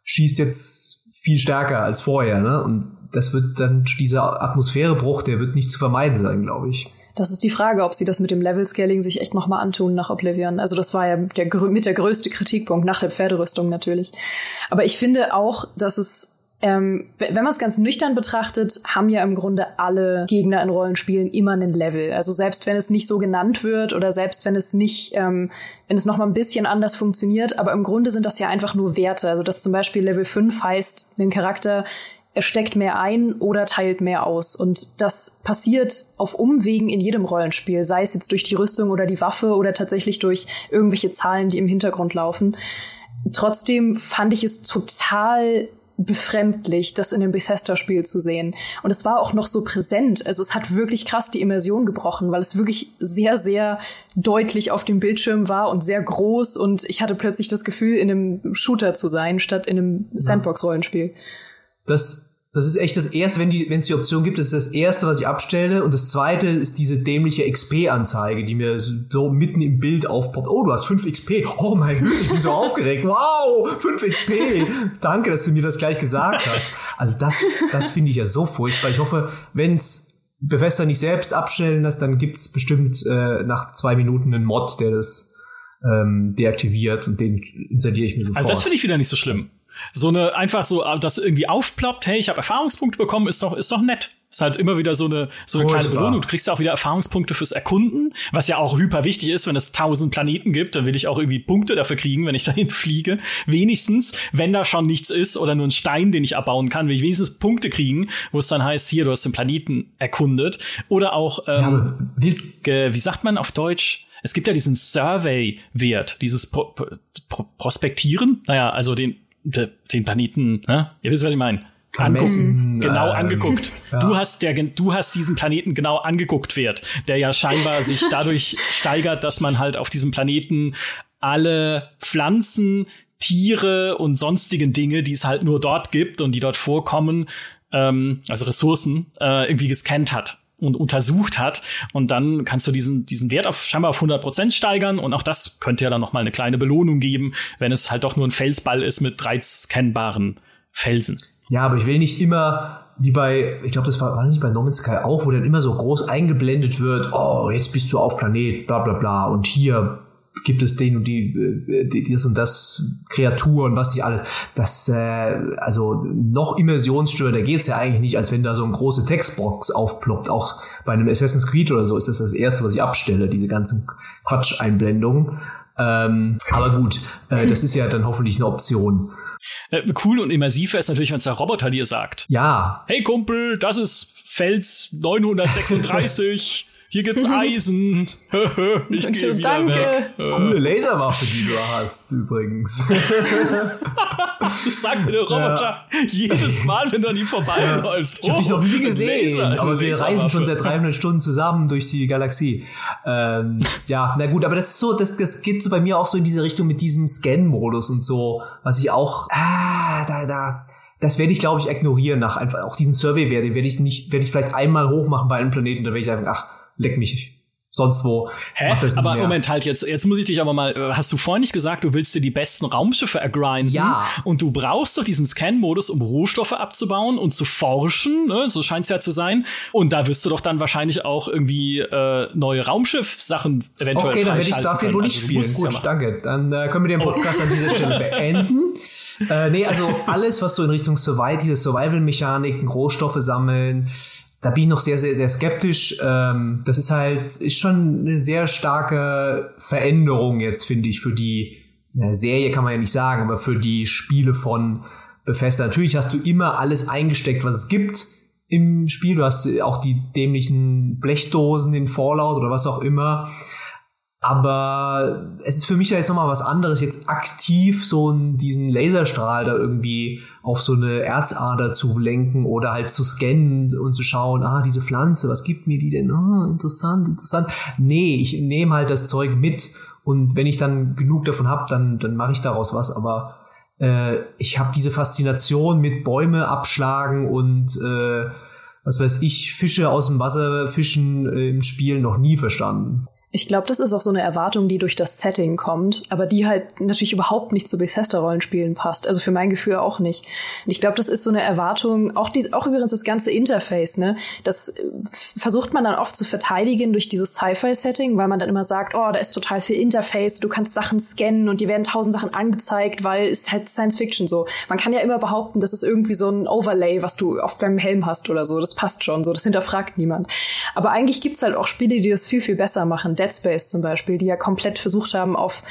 schießt jetzt viel stärker als vorher, ne? Und das wird dann dieser Atmosphärebruch, der wird nicht zu vermeiden sein, glaube ich. Das ist die Frage, ob sie das mit dem Level-Scaling sich echt nochmal antun nach Oblivion. Also das war ja der, mit der größte Kritikpunkt nach der Pferderüstung natürlich. Aber ich finde auch, dass es ähm, wenn man es ganz nüchtern betrachtet, haben ja im Grunde alle Gegner in Rollenspielen immer einen Level. Also selbst wenn es nicht so genannt wird oder selbst wenn es nicht, ähm, wenn es noch mal ein bisschen anders funktioniert, aber im Grunde sind das ja einfach nur Werte. Also dass zum Beispiel Level 5 heißt, den Charakter er steckt mehr ein oder teilt mehr aus. Und das passiert auf Umwegen in jedem Rollenspiel, sei es jetzt durch die Rüstung oder die Waffe oder tatsächlich durch irgendwelche Zahlen, die im Hintergrund laufen. Trotzdem fand ich es total befremdlich, das in dem Bethesda-Spiel zu sehen. Und es war auch noch so präsent. Also es hat wirklich krass die Immersion gebrochen, weil es wirklich sehr, sehr deutlich auf dem Bildschirm war und sehr groß. Und ich hatte plötzlich das Gefühl, in einem Shooter zu sein, statt in einem Sandbox-Rollenspiel. Das das ist echt das erste, wenn die, wenn es die Option gibt, das ist das erste, was ich abstelle. Und das zweite ist diese dämliche XP-Anzeige, die mir so mitten im Bild aufpoppt. Oh, du hast 5 XP. Oh mein Gott, ich bin so aufgeregt. Wow, 5 XP. Danke, dass du mir das gleich gesagt hast. Also das, das finde ich ja so furchtbar. Ich hoffe, wenn's Bethesda nicht selbst abstellen lässt, dann gibt's bestimmt äh, nach zwei Minuten einen Mod, der das ähm, deaktiviert und den installiere ich mir sofort. Also das finde ich wieder nicht so schlimm so eine einfach so, äh, dass irgendwie aufploppt, hey, ich habe Erfahrungspunkte bekommen, ist doch, ist doch nett. Ist halt immer wieder so eine, so eine kleine Belohnung. Du kriegst ja auch wieder Erfahrungspunkte fürs Erkunden, was ja auch hyper wichtig ist, wenn es tausend Planeten gibt, dann will ich auch irgendwie Punkte dafür kriegen, wenn ich dahin fliege. Wenigstens, wenn da schon nichts ist oder nur ein Stein, den ich abbauen kann, will ich wenigstens Punkte kriegen, wo es dann heißt, hier, du hast den Planeten erkundet. Oder auch, ähm, ja, wie sagt man auf Deutsch? Es gibt ja diesen Survey-Wert, dieses Pro Pro Prospektieren. Naja, also den den Planeten, ne? ihr wisst, was ich meine. Angucken, genau ähm, angeguckt. Ja. Du hast der, du hast diesen Planeten genau angeguckt, Wert, der ja scheinbar sich dadurch steigert, dass man halt auf diesem Planeten alle Pflanzen, Tiere und sonstigen Dinge, die es halt nur dort gibt und die dort vorkommen, ähm, also Ressourcen, äh, irgendwie gescannt hat und untersucht hat. Und dann kannst du diesen, diesen Wert auf scheinbar auf 100 Prozent steigern. Und auch das könnte ja dann noch mal eine kleine Belohnung geben, wenn es halt doch nur ein Felsball ist mit drei scannbaren Felsen. Ja, aber ich will nicht immer wie bei, ich glaube, das war, war nicht bei No Man's Sky auch, wo dann immer so groß eingeblendet wird, oh, jetzt bist du auf Planet, bla bla bla, und hier gibt es den und die, äh, die das und das Kreaturen, was die alles. Das, äh, also noch immersionsstörender geht's ja eigentlich nicht, als wenn da so eine große Textbox aufploppt. Auch bei einem Assassin's Creed oder so ist das das Erste, was ich abstelle, diese ganzen Quatsch-Einblendungen. Ähm, aber gut, äh, das ist ja dann hoffentlich eine Option. Äh, cool und immersiver ist natürlich, wenn es der Roboter dir sagt. Ja. Hey Kumpel, das ist Fels 936. hier gibt's Eisen. ich okay, danke. Weg. Coole Laserwaffe, die du hast, übrigens. das sagt mir der Roboter ja. jedes Mal, wenn du an ihm vorbeiläufst. Ich hab dich noch nie oh, gesehen, Laser, aber wir reisen schon seit 300 Stunden zusammen durch die Galaxie. Ähm, ja, na gut, aber das ist so, das, das geht so bei mir auch so in diese Richtung mit diesem Scan-Modus und so, was ich auch, ah, da, da, das werde ich, glaube ich, ignorieren nach einfach auch diesen Survey werde, werde ich nicht, werde ich vielleicht einmal hochmachen bei einem Planeten, da werde ich einfach, ach, leck mich. sonst wo. Hä? aber. Moment, halt, jetzt, jetzt muss ich dich aber mal, äh, hast du vorhin nicht gesagt, du willst dir die besten Raumschiffe ergrinden? Ja. Und du brauchst doch diesen Scan-Modus, um Rohstoffe abzubauen und zu forschen, ne? so scheint es ja zu sein. Und da wirst du doch dann wahrscheinlich auch irgendwie äh, neue Raumschiff-Sachen eventuell Okay, dann werde ich Starfield wohl nicht also, spielen. Gut, ja danke. Dann äh, können wir den Podcast an dieser Stelle beenden. äh, nee, also alles, was so in Richtung Survival, diese Survival-Mechaniken, Rohstoffe sammeln, da bin ich noch sehr, sehr, sehr skeptisch. Ähm, das ist halt, ist schon eine sehr starke Veränderung jetzt, finde ich, für die ja, Serie kann man ja nicht sagen, aber für die Spiele von Bethesda. Natürlich hast du immer alles eingesteckt, was es gibt im Spiel. Du hast auch die dämlichen Blechdosen in Fallout oder was auch immer. Aber es ist für mich ja jetzt nochmal was anderes, jetzt aktiv so diesen Laserstrahl da irgendwie auf so eine Erzader zu lenken oder halt zu scannen und zu schauen, ah, diese Pflanze, was gibt mir die denn? Ah, interessant, interessant. Nee, ich nehme halt das Zeug mit und wenn ich dann genug davon habe, dann, dann mache ich daraus was. Aber äh, ich habe diese Faszination mit Bäume abschlagen und äh, was weiß ich, Fische aus dem Wasser fischen äh, im Spiel noch nie verstanden. Ich glaube, das ist auch so eine Erwartung, die durch das Setting kommt, aber die halt natürlich überhaupt nicht zu Bethesda-Rollenspielen passt. Also für mein Gefühl auch nicht. Und ich glaube, das ist so eine Erwartung, auch, die, auch übrigens das ganze Interface, ne? Das äh, versucht man dann oft zu verteidigen durch dieses Sci-Fi-Setting, weil man dann immer sagt, oh, da ist total viel Interface, du kannst Sachen scannen und dir werden tausend Sachen angezeigt, weil es halt Science Fiction so. Man kann ja immer behaupten, das ist irgendwie so ein Overlay, was du auf deinem Helm hast oder so. Das passt schon so, das hinterfragt niemand. Aber eigentlich gibt's halt auch Spiele, die das viel, viel besser machen. Dead Space zum Beispiel, die ja komplett versucht haben, auf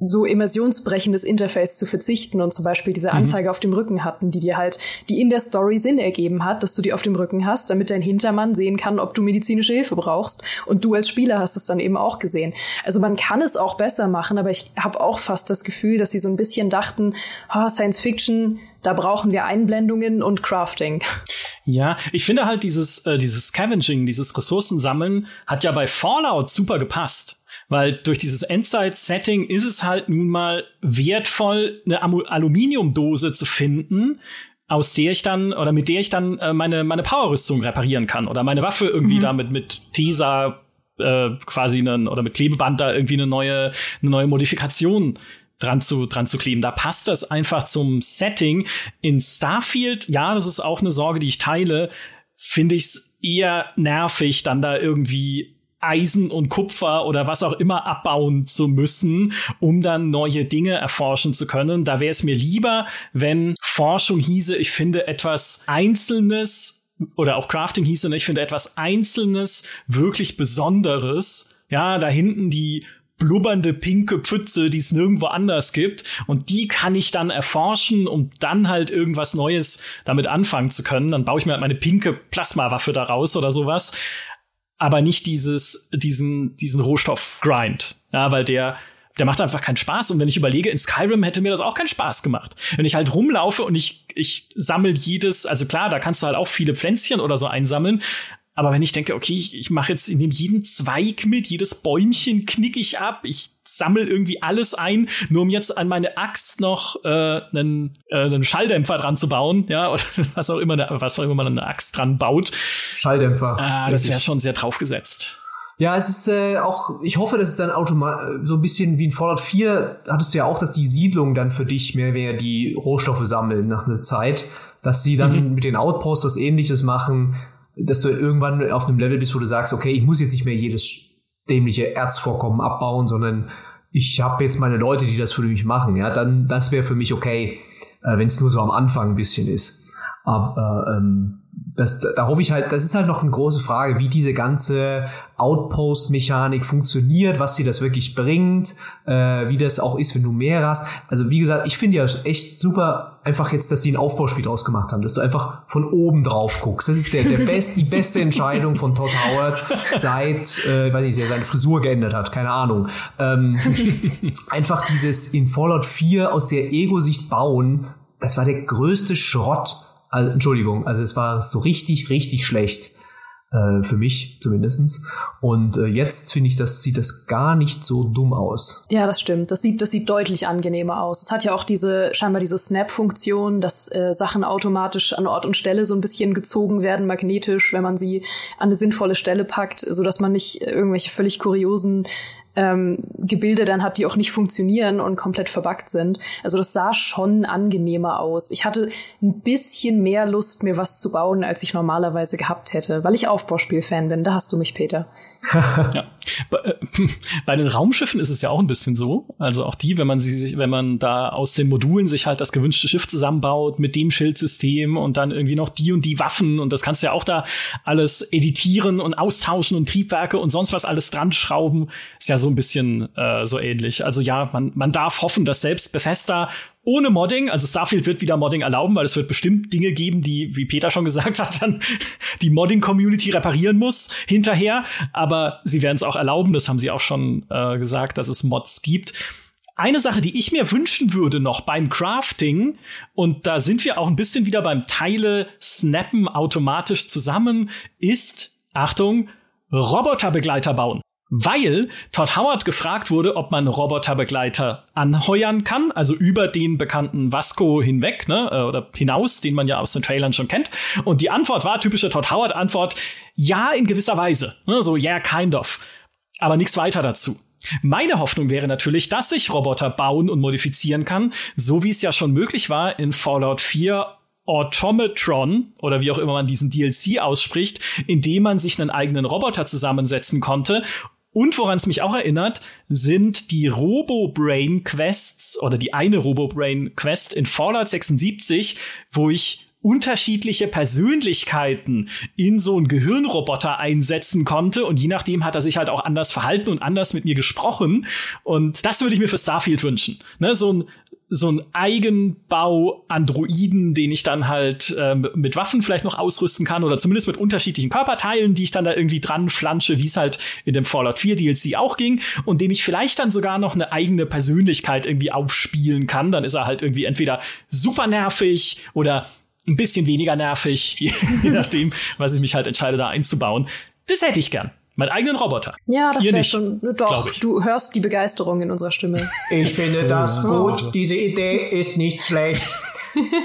so immersionsbrechendes Interface zu verzichten und zum Beispiel diese mhm. Anzeige mhm. auf dem Rücken hatten, die dir halt, die in der Story Sinn ergeben hat, dass du die auf dem Rücken hast, damit dein Hintermann sehen kann, ob du medizinische Hilfe brauchst. Und du als Spieler hast es dann eben auch gesehen. Also man kann es auch besser machen, aber ich habe auch fast das Gefühl, dass sie so ein bisschen dachten, oh, Science Fiction, da brauchen wir Einblendungen und Crafting. Ja, ich finde halt dieses, äh, dieses Scavenging, dieses Ressourcensammeln hat ja bei Fallout super gepasst. Weil durch dieses Endzeit-Setting ist es halt nun mal wertvoll, eine Aluminiumdose zu finden, aus der ich dann oder mit der ich dann äh, meine meine Powerrüstung reparieren kann oder meine Waffe irgendwie mhm. damit mit Tesa äh, quasi einen, oder mit Klebeband da irgendwie eine neue eine neue Modifikation dran zu, dran zu kleben. Da passt das einfach zum Setting. In Starfield, ja, das ist auch eine Sorge, die ich teile, finde ich es eher nervig, dann da irgendwie Eisen und Kupfer oder was auch immer abbauen zu müssen, um dann neue Dinge erforschen zu können. Da wäre es mir lieber, wenn Forschung hieße, ich finde etwas Einzelnes oder auch Crafting hieße, ich finde etwas Einzelnes wirklich Besonderes. Ja, da hinten die blubbernde pinke Pfütze, die es nirgendwo anders gibt. Und die kann ich dann erforschen, um dann halt irgendwas Neues damit anfangen zu können. Dann baue ich mir halt meine pinke Plasmawaffe daraus oder sowas. Aber nicht dieses, diesen, diesen Rohstoff-Grind. Ja, weil der, der macht einfach keinen Spaß. Und wenn ich überlege, in Skyrim hätte mir das auch keinen Spaß gemacht. Wenn ich halt rumlaufe und ich, ich sammel jedes, also klar, da kannst du halt auch viele Pflänzchen oder so einsammeln, aber wenn ich denke, okay, ich, ich mache jetzt, ich nehme jeden Zweig mit, jedes Bäumchen knick ich ab, ich sammel irgendwie alles ein, nur um jetzt an meine Axt noch äh, einen, äh, einen Schalldämpfer dran zu bauen, ja, oder was auch immer, was auch immer man an eine Axt dran baut. Schalldämpfer. Ah, das wäre schon sehr draufgesetzt. Ja, es ist äh, auch, ich hoffe, dass es dann automatisch, so ein bisschen wie in Fallout 4 hattest du ja auch, dass die Siedlung dann für dich mehr mehr die Rohstoffe sammeln nach einer Zeit, dass sie dann mhm. mit den Outposts was ähnliches machen, dass du irgendwann auf einem Level bist, wo du sagst, okay, ich muss jetzt nicht mehr jedes dämliche Erzvorkommen abbauen, sondern ich habe jetzt meine Leute, die das für mich machen. Ja, dann das wäre für mich okay, äh, wenn es nur so am Anfang ein bisschen ist. Aber ähm, das, da hoffe ich halt, das ist halt noch eine große Frage, wie diese ganze Outpost-Mechanik funktioniert, was sie das wirklich bringt, äh, wie das auch ist, wenn du mehr hast. Also wie gesagt, ich finde ja echt super einfach jetzt, dass sie ein Aufbauspiel draus gemacht haben, dass du einfach von oben drauf guckst. Das ist der, der best, die beste Entscheidung von Todd Howard seit, äh, weiß nicht, er seine Frisur geändert hat, keine Ahnung. Ähm, einfach dieses in Fallout 4 aus der Ego-Sicht bauen, das war der größte Schrott, also, Entschuldigung, also es war so richtig, richtig schlecht. Äh, für mich zumindestens. Und äh, jetzt finde ich, das sieht das gar nicht so dumm aus. Ja, das stimmt. Das sieht, das sieht deutlich angenehmer aus. Es hat ja auch diese, scheinbar diese Snap-Funktion, dass äh, Sachen automatisch an Ort und Stelle so ein bisschen gezogen werden, magnetisch, wenn man sie an eine sinnvolle Stelle packt, so dass man nicht irgendwelche völlig kuriosen ähm, Gebilde dann hat, die auch nicht funktionieren und komplett verbuggt sind. Also das sah schon angenehmer aus. Ich hatte ein bisschen mehr Lust, mir was zu bauen, als ich normalerweise gehabt hätte, weil ich Aufbauspielfan bin. Da hast du mich, Peter. Ja. Bei, äh, bei den Raumschiffen ist es ja auch ein bisschen so. Also auch die, wenn man sie, wenn man da aus den Modulen sich halt das gewünschte Schiff zusammenbaut mit dem Schildsystem und dann irgendwie noch die und die Waffen und das kannst du ja auch da alles editieren und austauschen und Triebwerke und sonst was alles dran schrauben, ist ja so ein bisschen äh, so ähnlich. Also ja, man, man darf hoffen, dass selbst Bethesda ohne Modding, also Starfield wird wieder Modding erlauben, weil es wird bestimmt Dinge geben, die, wie Peter schon gesagt hat, dann die Modding-Community reparieren muss hinterher. Aber sie werden es auch erlauben, das haben sie auch schon äh, gesagt, dass es Mods gibt. Eine Sache, die ich mir wünschen würde noch beim Crafting, und da sind wir auch ein bisschen wieder beim Teile snappen automatisch zusammen, ist, Achtung, Roboterbegleiter bauen weil Todd Howard gefragt wurde, ob man Roboterbegleiter anheuern kann, also über den bekannten Vasco hinweg, ne, äh, oder hinaus, den man ja aus den Trailern schon kennt. Und die Antwort war, typische Todd Howard-Antwort, ja, in gewisser Weise. Ne, so, yeah, kind of. Aber nichts weiter dazu. Meine Hoffnung wäre natürlich, dass ich Roboter bauen und modifizieren kann, so wie es ja schon möglich war in Fallout 4 Automatron oder wie auch immer man diesen DLC ausspricht, indem man sich einen eigenen Roboter zusammensetzen konnte und woran es mich auch erinnert, sind die Robo-Brain Quests oder die eine Robo-Brain Quest in Fallout 76, wo ich unterschiedliche Persönlichkeiten in so einen Gehirnroboter einsetzen konnte und je nachdem hat er sich halt auch anders verhalten und anders mit mir gesprochen und das würde ich mir für Starfield wünschen. Ne, so ein so ein Eigenbau-Androiden, den ich dann halt äh, mit Waffen vielleicht noch ausrüsten kann oder zumindest mit unterschiedlichen Körperteilen, die ich dann da irgendwie dran flansche, wie es halt in dem Fallout 4 DLC auch ging und dem ich vielleicht dann sogar noch eine eigene Persönlichkeit irgendwie aufspielen kann. Dann ist er halt irgendwie entweder super nervig oder ein bisschen weniger nervig, je nachdem, was ich mich halt entscheide, da einzubauen. Das hätte ich gern. Meinen eigenen Roboter. Ja, das wäre schon. Doch, du hörst die Begeisterung in unserer Stimme. Ich finde das gut. Diese Idee ist nicht schlecht.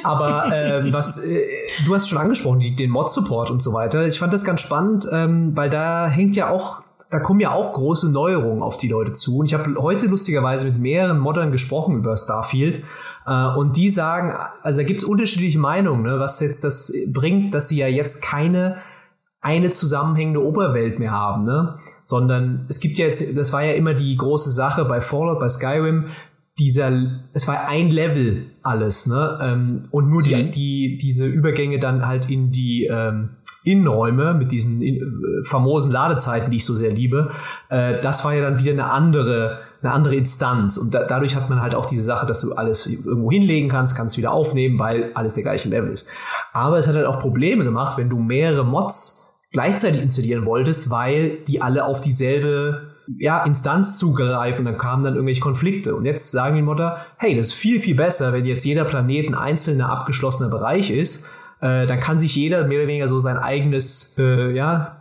Aber ähm, was äh, du hast schon angesprochen, die, den Mod-Support und so weiter. Ich fand das ganz spannend, ähm, weil da hängt ja auch, da kommen ja auch große Neuerungen auf die Leute zu. Und ich habe heute lustigerweise mit mehreren Moddern gesprochen über Starfield. Äh, und die sagen, also da gibt es unterschiedliche Meinungen, ne, was jetzt das bringt, dass sie ja jetzt keine eine zusammenhängende Oberwelt mehr haben, ne? Sondern es gibt ja jetzt, das war ja immer die große Sache bei Fallout, bei Skyrim, dieser, es war ein Level alles, ne? Ähm, und nur die, mhm. die, diese Übergänge dann halt in die ähm, Innenräume mit diesen in, äh, famosen Ladezeiten, die ich so sehr liebe, äh, das war ja dann wieder eine andere, eine andere Instanz. Und da, dadurch hat man halt auch diese Sache, dass du alles irgendwo hinlegen kannst, kannst wieder aufnehmen, weil alles der gleiche Level ist. Aber es hat halt auch Probleme gemacht, wenn du mehrere Mods gleichzeitig installieren wolltest, weil die alle auf dieselbe ja, Instanz zugreifen und dann kamen dann irgendwelche Konflikte. Und jetzt sagen die Mutter, hey, das ist viel, viel besser, wenn jetzt jeder Planet ein einzelner abgeschlossener Bereich ist, äh, dann kann sich jeder mehr oder weniger so sein eigenes, äh, ja,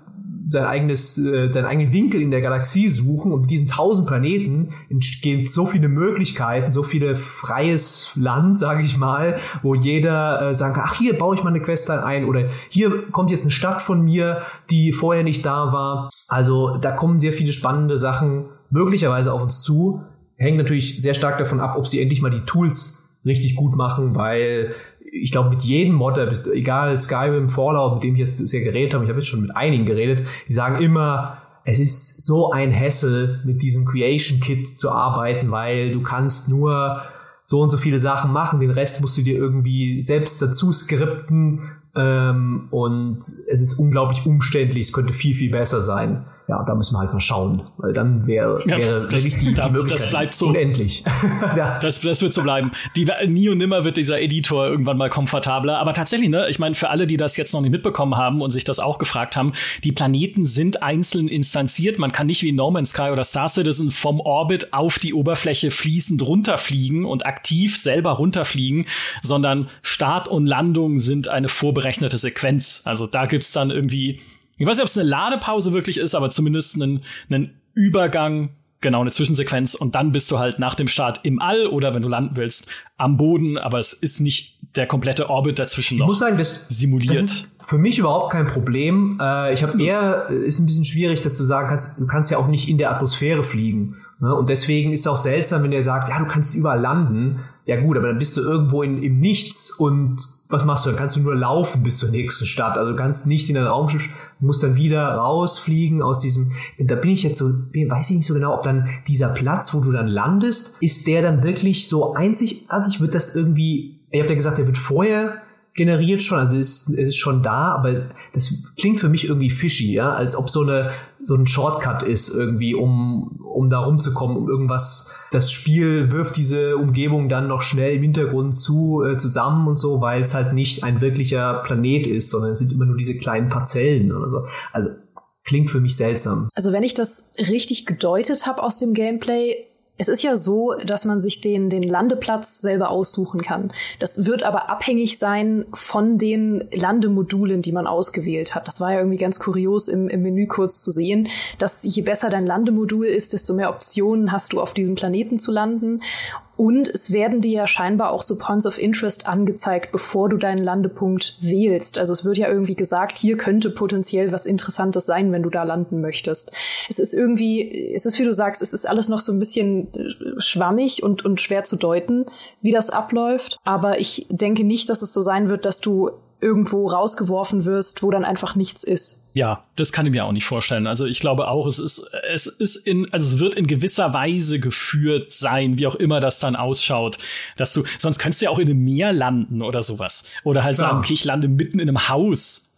sein eigenes, äh, seinen eigenen Winkel in der Galaxie suchen und mit diesen tausend Planeten entstehen so viele Möglichkeiten, so viele freies Land, sage ich mal, wo jeder äh, sagen kann, ach hier baue ich mal eine Quest ein oder hier kommt jetzt eine Stadt von mir, die vorher nicht da war. Also da kommen sehr viele spannende Sachen möglicherweise auf uns zu. Hängt natürlich sehr stark davon ab, ob sie endlich mal die Tools richtig gut machen, weil ich glaube, mit jedem Modder, egal Skyrim, Fallout, mit dem ich jetzt bisher geredet habe, ich habe jetzt schon mit einigen geredet, die sagen immer, es ist so ein Hessel, mit diesem Creation Kit zu arbeiten, weil du kannst nur so und so viele Sachen machen, den Rest musst du dir irgendwie selbst dazu skripten ähm, und es ist unglaublich umständlich, es könnte viel, viel besser sein ja, da müssen wir halt mal schauen, weil dann wäre ja, wäre das, die, die Möglichkeit das bleibt so unendlich. ja. das, das wird so bleiben. Die, nie und nimmer wird dieser Editor irgendwann mal komfortabler. Aber tatsächlich, ne, ich meine, für alle, die das jetzt noch nicht mitbekommen haben und sich das auch gefragt haben, die Planeten sind einzeln instanziert. Man kann nicht wie No Man's Sky oder Star Citizen vom Orbit auf die Oberfläche fließend runterfliegen und aktiv selber runterfliegen, sondern Start und Landung sind eine vorberechnete Sequenz. Also da gibt's dann irgendwie Ich weiß nicht, ob es eine Ladepause wirklich ist, aber zumindest einen, einen Übergang genau eine Zwischensequenz und dann bist du halt nach dem Start im All oder wenn du landen willst am Boden, aber es ist nicht der komplette Orbit dazwischen ich noch muss sagen, das, simuliert. Das ist für mich überhaupt kein Problem. Äh, ich habe eher ist ein bisschen schwierig, dass du sagen kannst, du kannst ja auch nicht in der Atmosphäre fliegen. Ne? Und deswegen ist es auch seltsam, wenn er sagt, ja, du kannst überall landen. Ja gut, aber dann bist du irgendwo in, im Nichts und was machst du? Dann kannst du nur laufen bis zur nächsten Stadt. Also du kannst nicht in ein Raumschiff, musst dann wieder rausfliegen aus diesem. Da bin ich jetzt so, weiß ich nicht so genau, ob dann dieser Platz, wo du dann landest, ist der dann wirklich so einzigartig? Wird das irgendwie, ihr habt ja gesagt, der wird vorher generiert schon, also es ist, ist schon da, aber das klingt für mich irgendwie fishy, ja, als ob so eine so ein Shortcut ist irgendwie, um um da rumzukommen, um irgendwas. Das Spiel wirft diese Umgebung dann noch schnell im Hintergrund zu äh, zusammen und so, weil es halt nicht ein wirklicher Planet ist, sondern es sind immer nur diese kleinen Parzellen oder so. Also klingt für mich seltsam. Also wenn ich das richtig gedeutet habe aus dem Gameplay, es ist ja so, dass man sich den, den Landeplatz selber aussuchen kann. Das wird aber abhängig sein von den Landemodulen, die man ausgewählt hat. Das war ja irgendwie ganz kurios im, im Menü kurz zu sehen, dass je besser dein Landemodul ist, desto mehr Optionen hast du auf diesem Planeten zu landen. Und es werden dir ja scheinbar auch so Points of Interest angezeigt, bevor du deinen Landepunkt wählst. Also es wird ja irgendwie gesagt, hier könnte potenziell was Interessantes sein, wenn du da landen möchtest. Es ist irgendwie, es ist wie du sagst, es ist alles noch so ein bisschen äh, schwammig und, und schwer zu deuten, wie das abläuft. Aber ich denke nicht, dass es so sein wird, dass du irgendwo rausgeworfen wirst, wo dann einfach nichts ist. Ja, das kann ich mir auch nicht vorstellen. Also ich glaube auch, es ist, es ist in, also es wird in gewisser Weise geführt sein, wie auch immer das dann ausschaut, dass du, sonst könntest du ja auch in einem Meer landen oder sowas. Oder halt ja. sagen, okay, ich lande mitten in einem Haus.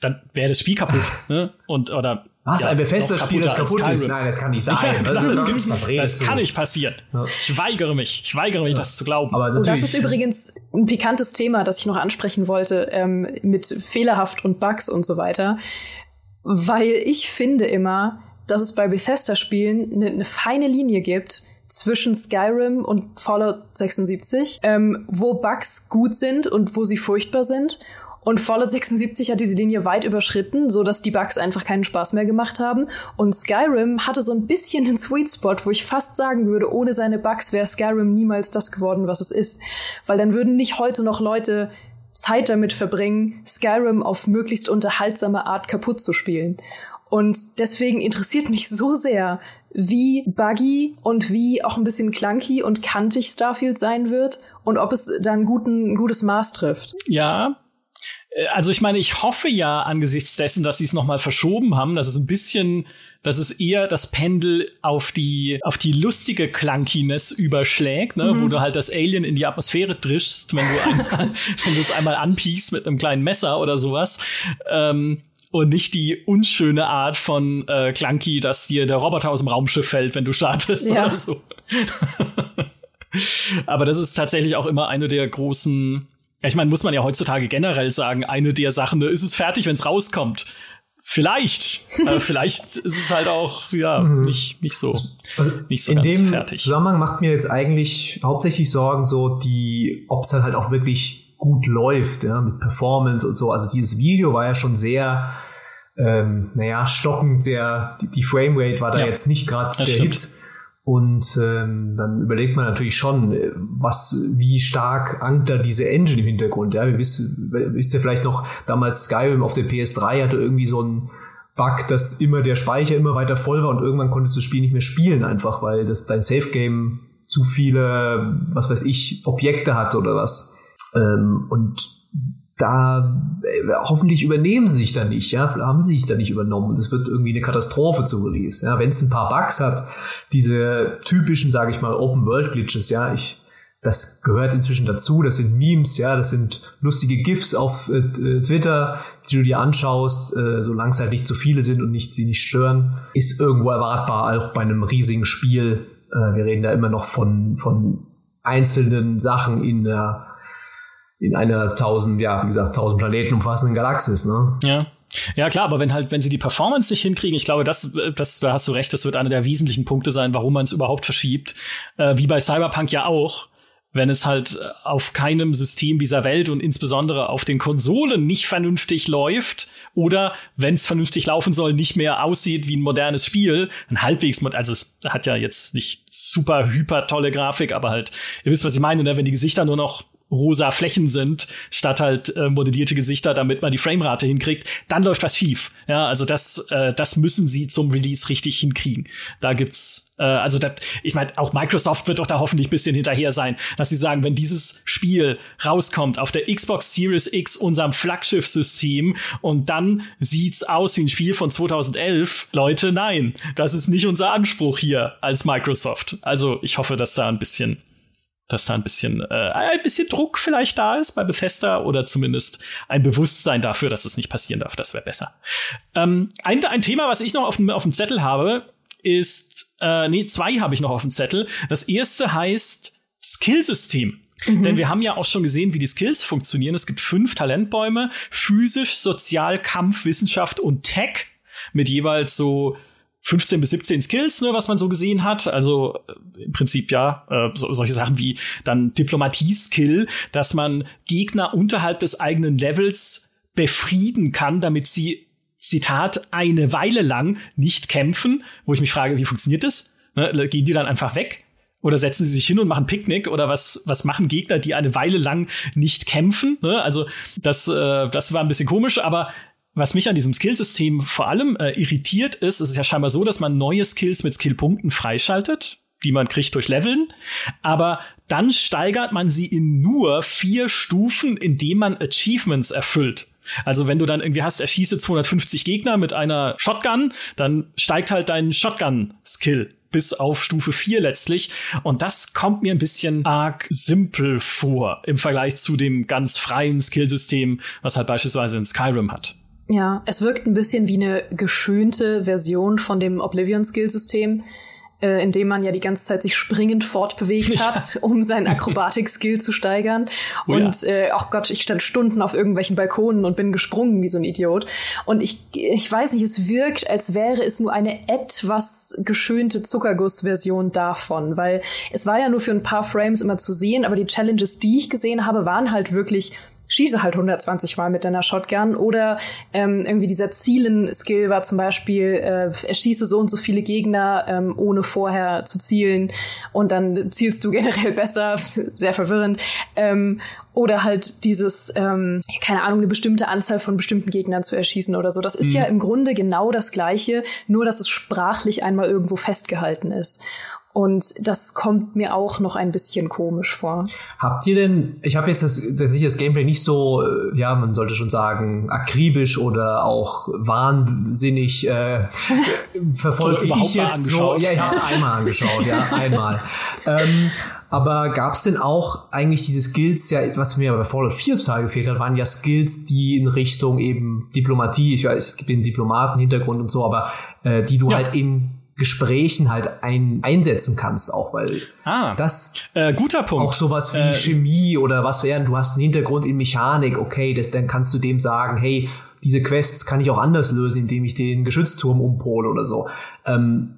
Dann wäre das Spiel kaputt, ne? Und, oder was? Ja, ein Bethesda-Spiel, das kaputt ist? Nein, das kann nicht sein. Ja, klar, das, gibt's, was das kann nicht passieren. Ich weigere mich. Ich weigere mich, ja. das zu glauben. Aber und das ist übrigens ein pikantes Thema, das ich noch ansprechen wollte, ähm, mit fehlerhaft und Bugs und so weiter. Weil ich finde immer, dass es bei Bethesda-Spielen eine ne feine Linie gibt zwischen Skyrim und Fallout 76, ähm, wo Bugs gut sind und wo sie furchtbar sind und Fallout 76 hat diese Linie weit überschritten, so dass die Bugs einfach keinen Spaß mehr gemacht haben. Und Skyrim hatte so ein bisschen den Sweet Spot, wo ich fast sagen würde, ohne seine Bugs wäre Skyrim niemals das geworden, was es ist. Weil dann würden nicht heute noch Leute Zeit damit verbringen, Skyrim auf möglichst unterhaltsame Art kaputt zu spielen. Und deswegen interessiert mich so sehr, wie buggy und wie auch ein bisschen clunky und kantig Starfield sein wird und ob es da ein, guten, ein gutes Maß trifft. Ja, also ich meine, ich hoffe ja angesichts dessen, dass sie es nochmal verschoben haben, dass es ein bisschen, dass es eher das Pendel auf die, auf die lustige Clunkiness überschlägt, ne, mhm. wo du halt das Alien in die Atmosphäre drischst, wenn du, einmal, wenn du es einmal anpiekst mit einem kleinen Messer oder sowas. Ähm, und nicht die unschöne Art von äh, Clunky, dass dir der Roboter aus dem Raumschiff fällt, wenn du startest ja. oder so. Aber das ist tatsächlich auch immer eine der großen ich meine, muss man ja heutzutage generell sagen, eine der Sachen, ist es fertig, wenn es rauskommt. Vielleicht. äh, vielleicht ist es halt auch, ja, mhm. nicht, nicht so, also nicht so in ganz dem fertig. Zusammenhang macht mir jetzt eigentlich hauptsächlich Sorgen, so die, ob es dann halt auch wirklich gut läuft, ja, mit Performance und so. Also dieses Video war ja schon sehr, ähm, naja, stockend, sehr, die, die Framerate war da ja, jetzt nicht gerade der stimmt. Hit. Und ähm, dann überlegt man natürlich schon, äh, was, wie stark ankt da diese Engine im Hintergrund. Ja, wisst, wisst ihr vielleicht noch, damals Skyrim auf der PS3 hatte irgendwie so ein Bug, dass immer der Speicher immer weiter voll war und irgendwann konntest du das Spiel nicht mehr spielen, einfach weil das dein Safe Game zu viele, was weiß ich, Objekte hat oder was. Ähm, und da äh, hoffentlich übernehmen sie sich da nicht, ja, haben sie sich da nicht übernommen. Und es wird irgendwie eine Katastrophe zu Release, ja, wenn es ein paar Bugs hat, diese typischen, sage ich mal, Open World Glitches, ja, ich das gehört inzwischen dazu, das sind Memes, ja, das sind lustige GIFs auf äh, äh Twitter, die du dir anschaust, äh, solange es halt nicht zu viele sind und nicht sie nicht stören, ist irgendwo erwartbar, auch bei einem riesigen Spiel. Äh, wir reden da immer noch von, von einzelnen Sachen in der in einer tausend, ja, wie gesagt, tausend Planeten umfassenden Galaxis, ne? Ja. Ja, klar, aber wenn halt, wenn sie die Performance nicht hinkriegen, ich glaube, das, das, da hast du recht, das wird einer der wesentlichen Punkte sein, warum man es überhaupt verschiebt. Äh, wie bei Cyberpunk ja auch. wenn es halt auf keinem System dieser Welt und insbesondere auf den Konsolen nicht vernünftig läuft oder wenn es vernünftig laufen soll, nicht mehr aussieht wie ein modernes Spiel, ein halbwegs, also es hat ja jetzt nicht super hyper tolle Grafik, aber halt, ihr wisst, was ich meine, ne? wenn die Gesichter nur noch rosa Flächen sind, statt halt äh, modellierte Gesichter, damit man die Framerate hinkriegt, dann läuft was schief. Ja, also das, äh, das müssen sie zum Release richtig hinkriegen. Da gibt's, äh, also das, ich meine, auch Microsoft wird doch da hoffentlich bisschen hinterher sein, dass sie sagen, wenn dieses Spiel rauskommt auf der Xbox Series X, unserem Flaggschiff-System, und dann sieht's aus wie ein Spiel von 2011, Leute, nein, das ist nicht unser Anspruch hier als Microsoft. Also ich hoffe, dass da ein bisschen dass da ein bisschen, äh, ein bisschen Druck vielleicht da ist bei Bethesda oder zumindest ein Bewusstsein dafür, dass es nicht passieren darf. Das wäre besser. Ähm, ein, ein Thema, was ich noch auf dem, auf dem Zettel habe, ist, äh, nee, zwei habe ich noch auf dem Zettel. Das erste heißt Skillsystem. Mhm. Denn wir haben ja auch schon gesehen, wie die Skills funktionieren. Es gibt fünf Talentbäume. Physisch, Sozial, Kampf, Wissenschaft und Tech mit jeweils so 15 bis 17 Skills, ne, was man so gesehen hat. Also äh, im Prinzip ja äh, so, solche Sachen wie dann Diplomatie-Skill, dass man Gegner unterhalb des eigenen Levels befrieden kann, damit sie Zitat eine Weile lang nicht kämpfen. Wo ich mich frage, wie funktioniert das? Ne, gehen die dann einfach weg? Oder setzen sie sich hin und machen Picknick oder was, was machen Gegner, die eine Weile lang nicht kämpfen? Ne? Also das, äh, das war ein bisschen komisch, aber was mich an diesem Skillsystem vor allem äh, irritiert ist, ist es ja scheinbar so, dass man neue Skills mit Skillpunkten freischaltet, die man kriegt durch Leveln, aber dann steigert man sie in nur vier Stufen, indem man Achievements erfüllt. Also wenn du dann irgendwie hast, erschieße 250 Gegner mit einer Shotgun, dann steigt halt dein Shotgun-Skill bis auf Stufe 4 letztlich. Und das kommt mir ein bisschen arg simpel vor im Vergleich zu dem ganz freien Skillsystem, was halt beispielsweise in Skyrim hat. Ja, es wirkt ein bisschen wie eine geschönte Version von dem Oblivion-Skill-System, äh, in dem man ja die ganze Zeit sich springend fortbewegt ja. hat, um seinen Akrobatik-Skill zu steigern. Oh, und ja. äh, ach Gott, ich stand Stunden auf irgendwelchen Balkonen und bin gesprungen wie so ein Idiot. Und ich, ich weiß nicht, es wirkt, als wäre es nur eine etwas geschönte Zuckerguss-Version davon, weil es war ja nur für ein paar Frames immer zu sehen, aber die Challenges, die ich gesehen habe, waren halt wirklich schieße halt 120 Mal mit deiner Shotgun oder ähm, irgendwie dieser Zielen-Skill war zum Beispiel, äh, erschieße so und so viele Gegner, ähm, ohne vorher zu zielen und dann zielst du generell besser, sehr verwirrend. Ähm, oder halt dieses, ähm, keine Ahnung, eine bestimmte Anzahl von bestimmten Gegnern zu erschießen oder so. Das ist mhm. ja im Grunde genau das Gleiche, nur dass es sprachlich einmal irgendwo festgehalten ist. Und das kommt mir auch noch ein bisschen komisch vor. Habt ihr denn, ich habe jetzt das, das, das Gameplay nicht so, äh, ja, man sollte schon sagen, akribisch oder auch wahnsinnig äh, verfolgt ich jetzt angeschaut. so. Ja, ich habe es einmal angeschaut, ja, einmal. ähm, aber gab es denn auch eigentlich diese Skills, ja, was mir bei Fallout 4 total gefehlt hat, waren ja Skills, die in Richtung eben Diplomatie, ich weiß, es gibt den Diplomaten-Hintergrund und so, aber äh, die du ja. halt in Gesprächen halt ein, einsetzen kannst, auch weil ah, das äh, guter Punkt. Auch sowas wie äh, Chemie oder was wären, du hast einen Hintergrund in Mechanik, okay, das, dann kannst du dem sagen, hey, diese Quests kann ich auch anders lösen, indem ich den Geschützturm umpole oder so. Ähm,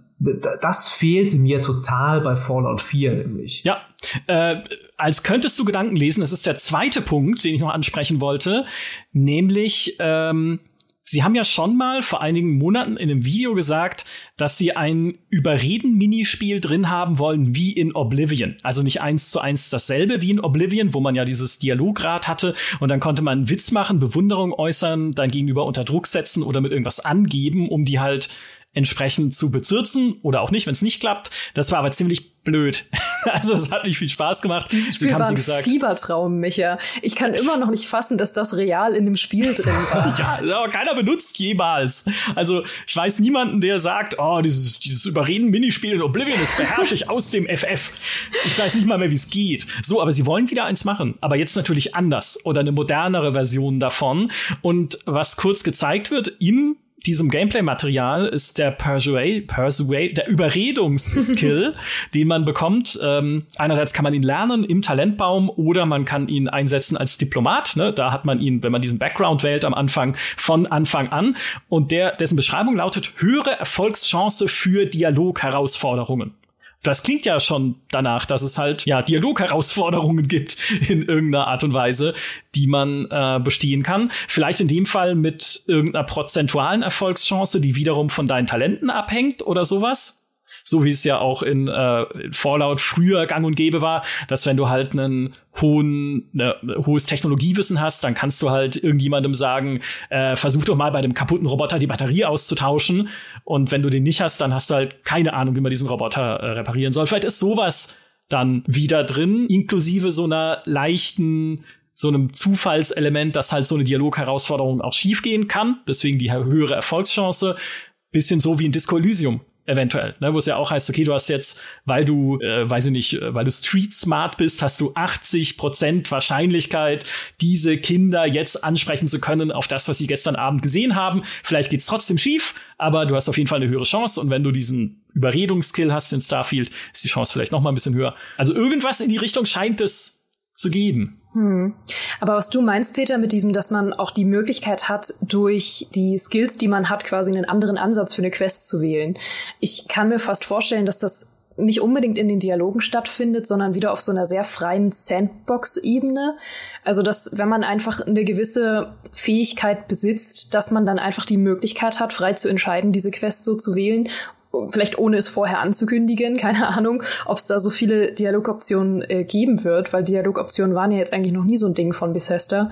das fehlte mir total bei Fallout 4 nämlich. Ja, äh, als könntest du Gedanken lesen, das ist der zweite Punkt, den ich noch ansprechen wollte, nämlich ähm, Sie haben ja schon mal vor einigen Monaten in einem Video gesagt, dass Sie ein Überreden-Minispiel drin haben wollen wie in Oblivion. Also nicht eins zu eins dasselbe wie in Oblivion, wo man ja dieses Dialograd hatte und dann konnte man einen Witz machen, Bewunderung äußern, dein Gegenüber unter Druck setzen oder mit irgendwas angeben, um die halt entsprechend zu bezirzen oder auch nicht, wenn es nicht klappt. Das war aber ziemlich blöd. also es hat nicht viel Spaß gemacht. Dieses Spiel war ein gesagt. Fiebertraum, Micha. Ich kann immer noch nicht fassen, dass das real in dem Spiel drin war. ja, aber keiner benutzt jemals. Also ich weiß niemanden, der sagt, oh, dieses, dieses Überreden-Minispiel in Oblivion, das beherrsche ich aus dem FF. Ich weiß nicht mal mehr, wie es geht. So, aber sie wollen wieder eins machen. Aber jetzt natürlich anders oder eine modernere Version davon. Und was kurz gezeigt wird im diesem Gameplay-Material ist der Persuade, Persuade, der Überredungsskill, den man bekommt. Ähm, einerseits kann man ihn lernen im Talentbaum oder man kann ihn einsetzen als Diplomat. Ne? Da hat man ihn, wenn man diesen Background wählt am Anfang, von Anfang an. Und der, dessen Beschreibung lautet höhere Erfolgschance für Dialogherausforderungen. Das klingt ja schon danach, dass es halt ja Dialogherausforderungen gibt in irgendeiner Art und Weise, die man äh, bestehen kann. Vielleicht in dem Fall mit irgendeiner prozentualen Erfolgschance, die wiederum von deinen Talenten abhängt oder sowas so wie es ja auch in äh, Fallout früher gang und gäbe war, dass wenn du halt einen hohen, ne, hohes Technologiewissen hast, dann kannst du halt irgendjemandem sagen, äh, versuch doch mal bei dem kaputten Roboter die Batterie auszutauschen. Und wenn du den nicht hast, dann hast du halt keine Ahnung, wie man diesen Roboter äh, reparieren soll. Vielleicht ist sowas dann wieder drin, inklusive so einer leichten so einem Zufallselement, dass halt so eine Dialogherausforderung auch schiefgehen kann. Deswegen die höhere Erfolgschance. Bisschen so wie in Disco Elysium eventuell, ne, wo es ja auch heißt, okay, du hast jetzt, weil du, äh, weiß ich nicht, äh, weil du street smart bist, hast du 80 Prozent Wahrscheinlichkeit, diese Kinder jetzt ansprechen zu können auf das, was sie gestern Abend gesehen haben. Vielleicht geht's trotzdem schief, aber du hast auf jeden Fall eine höhere Chance und wenn du diesen Überredungsskill hast in Starfield, ist die Chance vielleicht noch mal ein bisschen höher. Also irgendwas in die Richtung scheint es zu geben. Hm. Aber was du meinst, Peter, mit diesem, dass man auch die Möglichkeit hat, durch die Skills, die man hat, quasi einen anderen Ansatz für eine Quest zu wählen. Ich kann mir fast vorstellen, dass das nicht unbedingt in den Dialogen stattfindet, sondern wieder auf so einer sehr freien Sandbox-Ebene. Also, dass wenn man einfach eine gewisse Fähigkeit besitzt, dass man dann einfach die Möglichkeit hat, frei zu entscheiden, diese Quest so zu wählen vielleicht ohne es vorher anzukündigen, keine Ahnung, ob es da so viele Dialogoptionen äh, geben wird, weil Dialogoptionen waren ja jetzt eigentlich noch nie so ein Ding von Bethesda.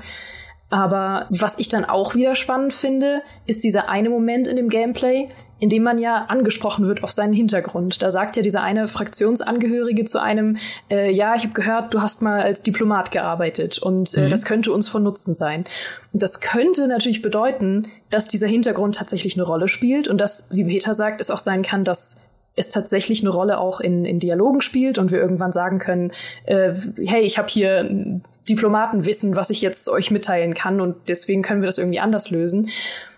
Aber was ich dann auch wieder spannend finde, ist dieser eine Moment in dem Gameplay, in dem man ja angesprochen wird auf seinen Hintergrund. Da sagt ja dieser eine Fraktionsangehörige zu einem, äh, ja, ich habe gehört, du hast mal als Diplomat gearbeitet und äh, mhm. das könnte uns von Nutzen sein. Und das könnte natürlich bedeuten, dass dieser Hintergrund tatsächlich eine Rolle spielt und dass, wie Peter sagt, es auch sein kann, dass es tatsächlich eine Rolle auch in, in Dialogen spielt und wir irgendwann sagen können, äh, hey, ich habe hier Diplomatenwissen, was ich jetzt euch mitteilen kann und deswegen können wir das irgendwie anders lösen.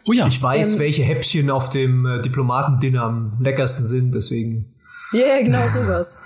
Oh ja. Ich weiß, ähm, welche Häppchen auf dem äh, Diplomatendinner am leckersten sind, deswegen. Ja, yeah, genau sowas.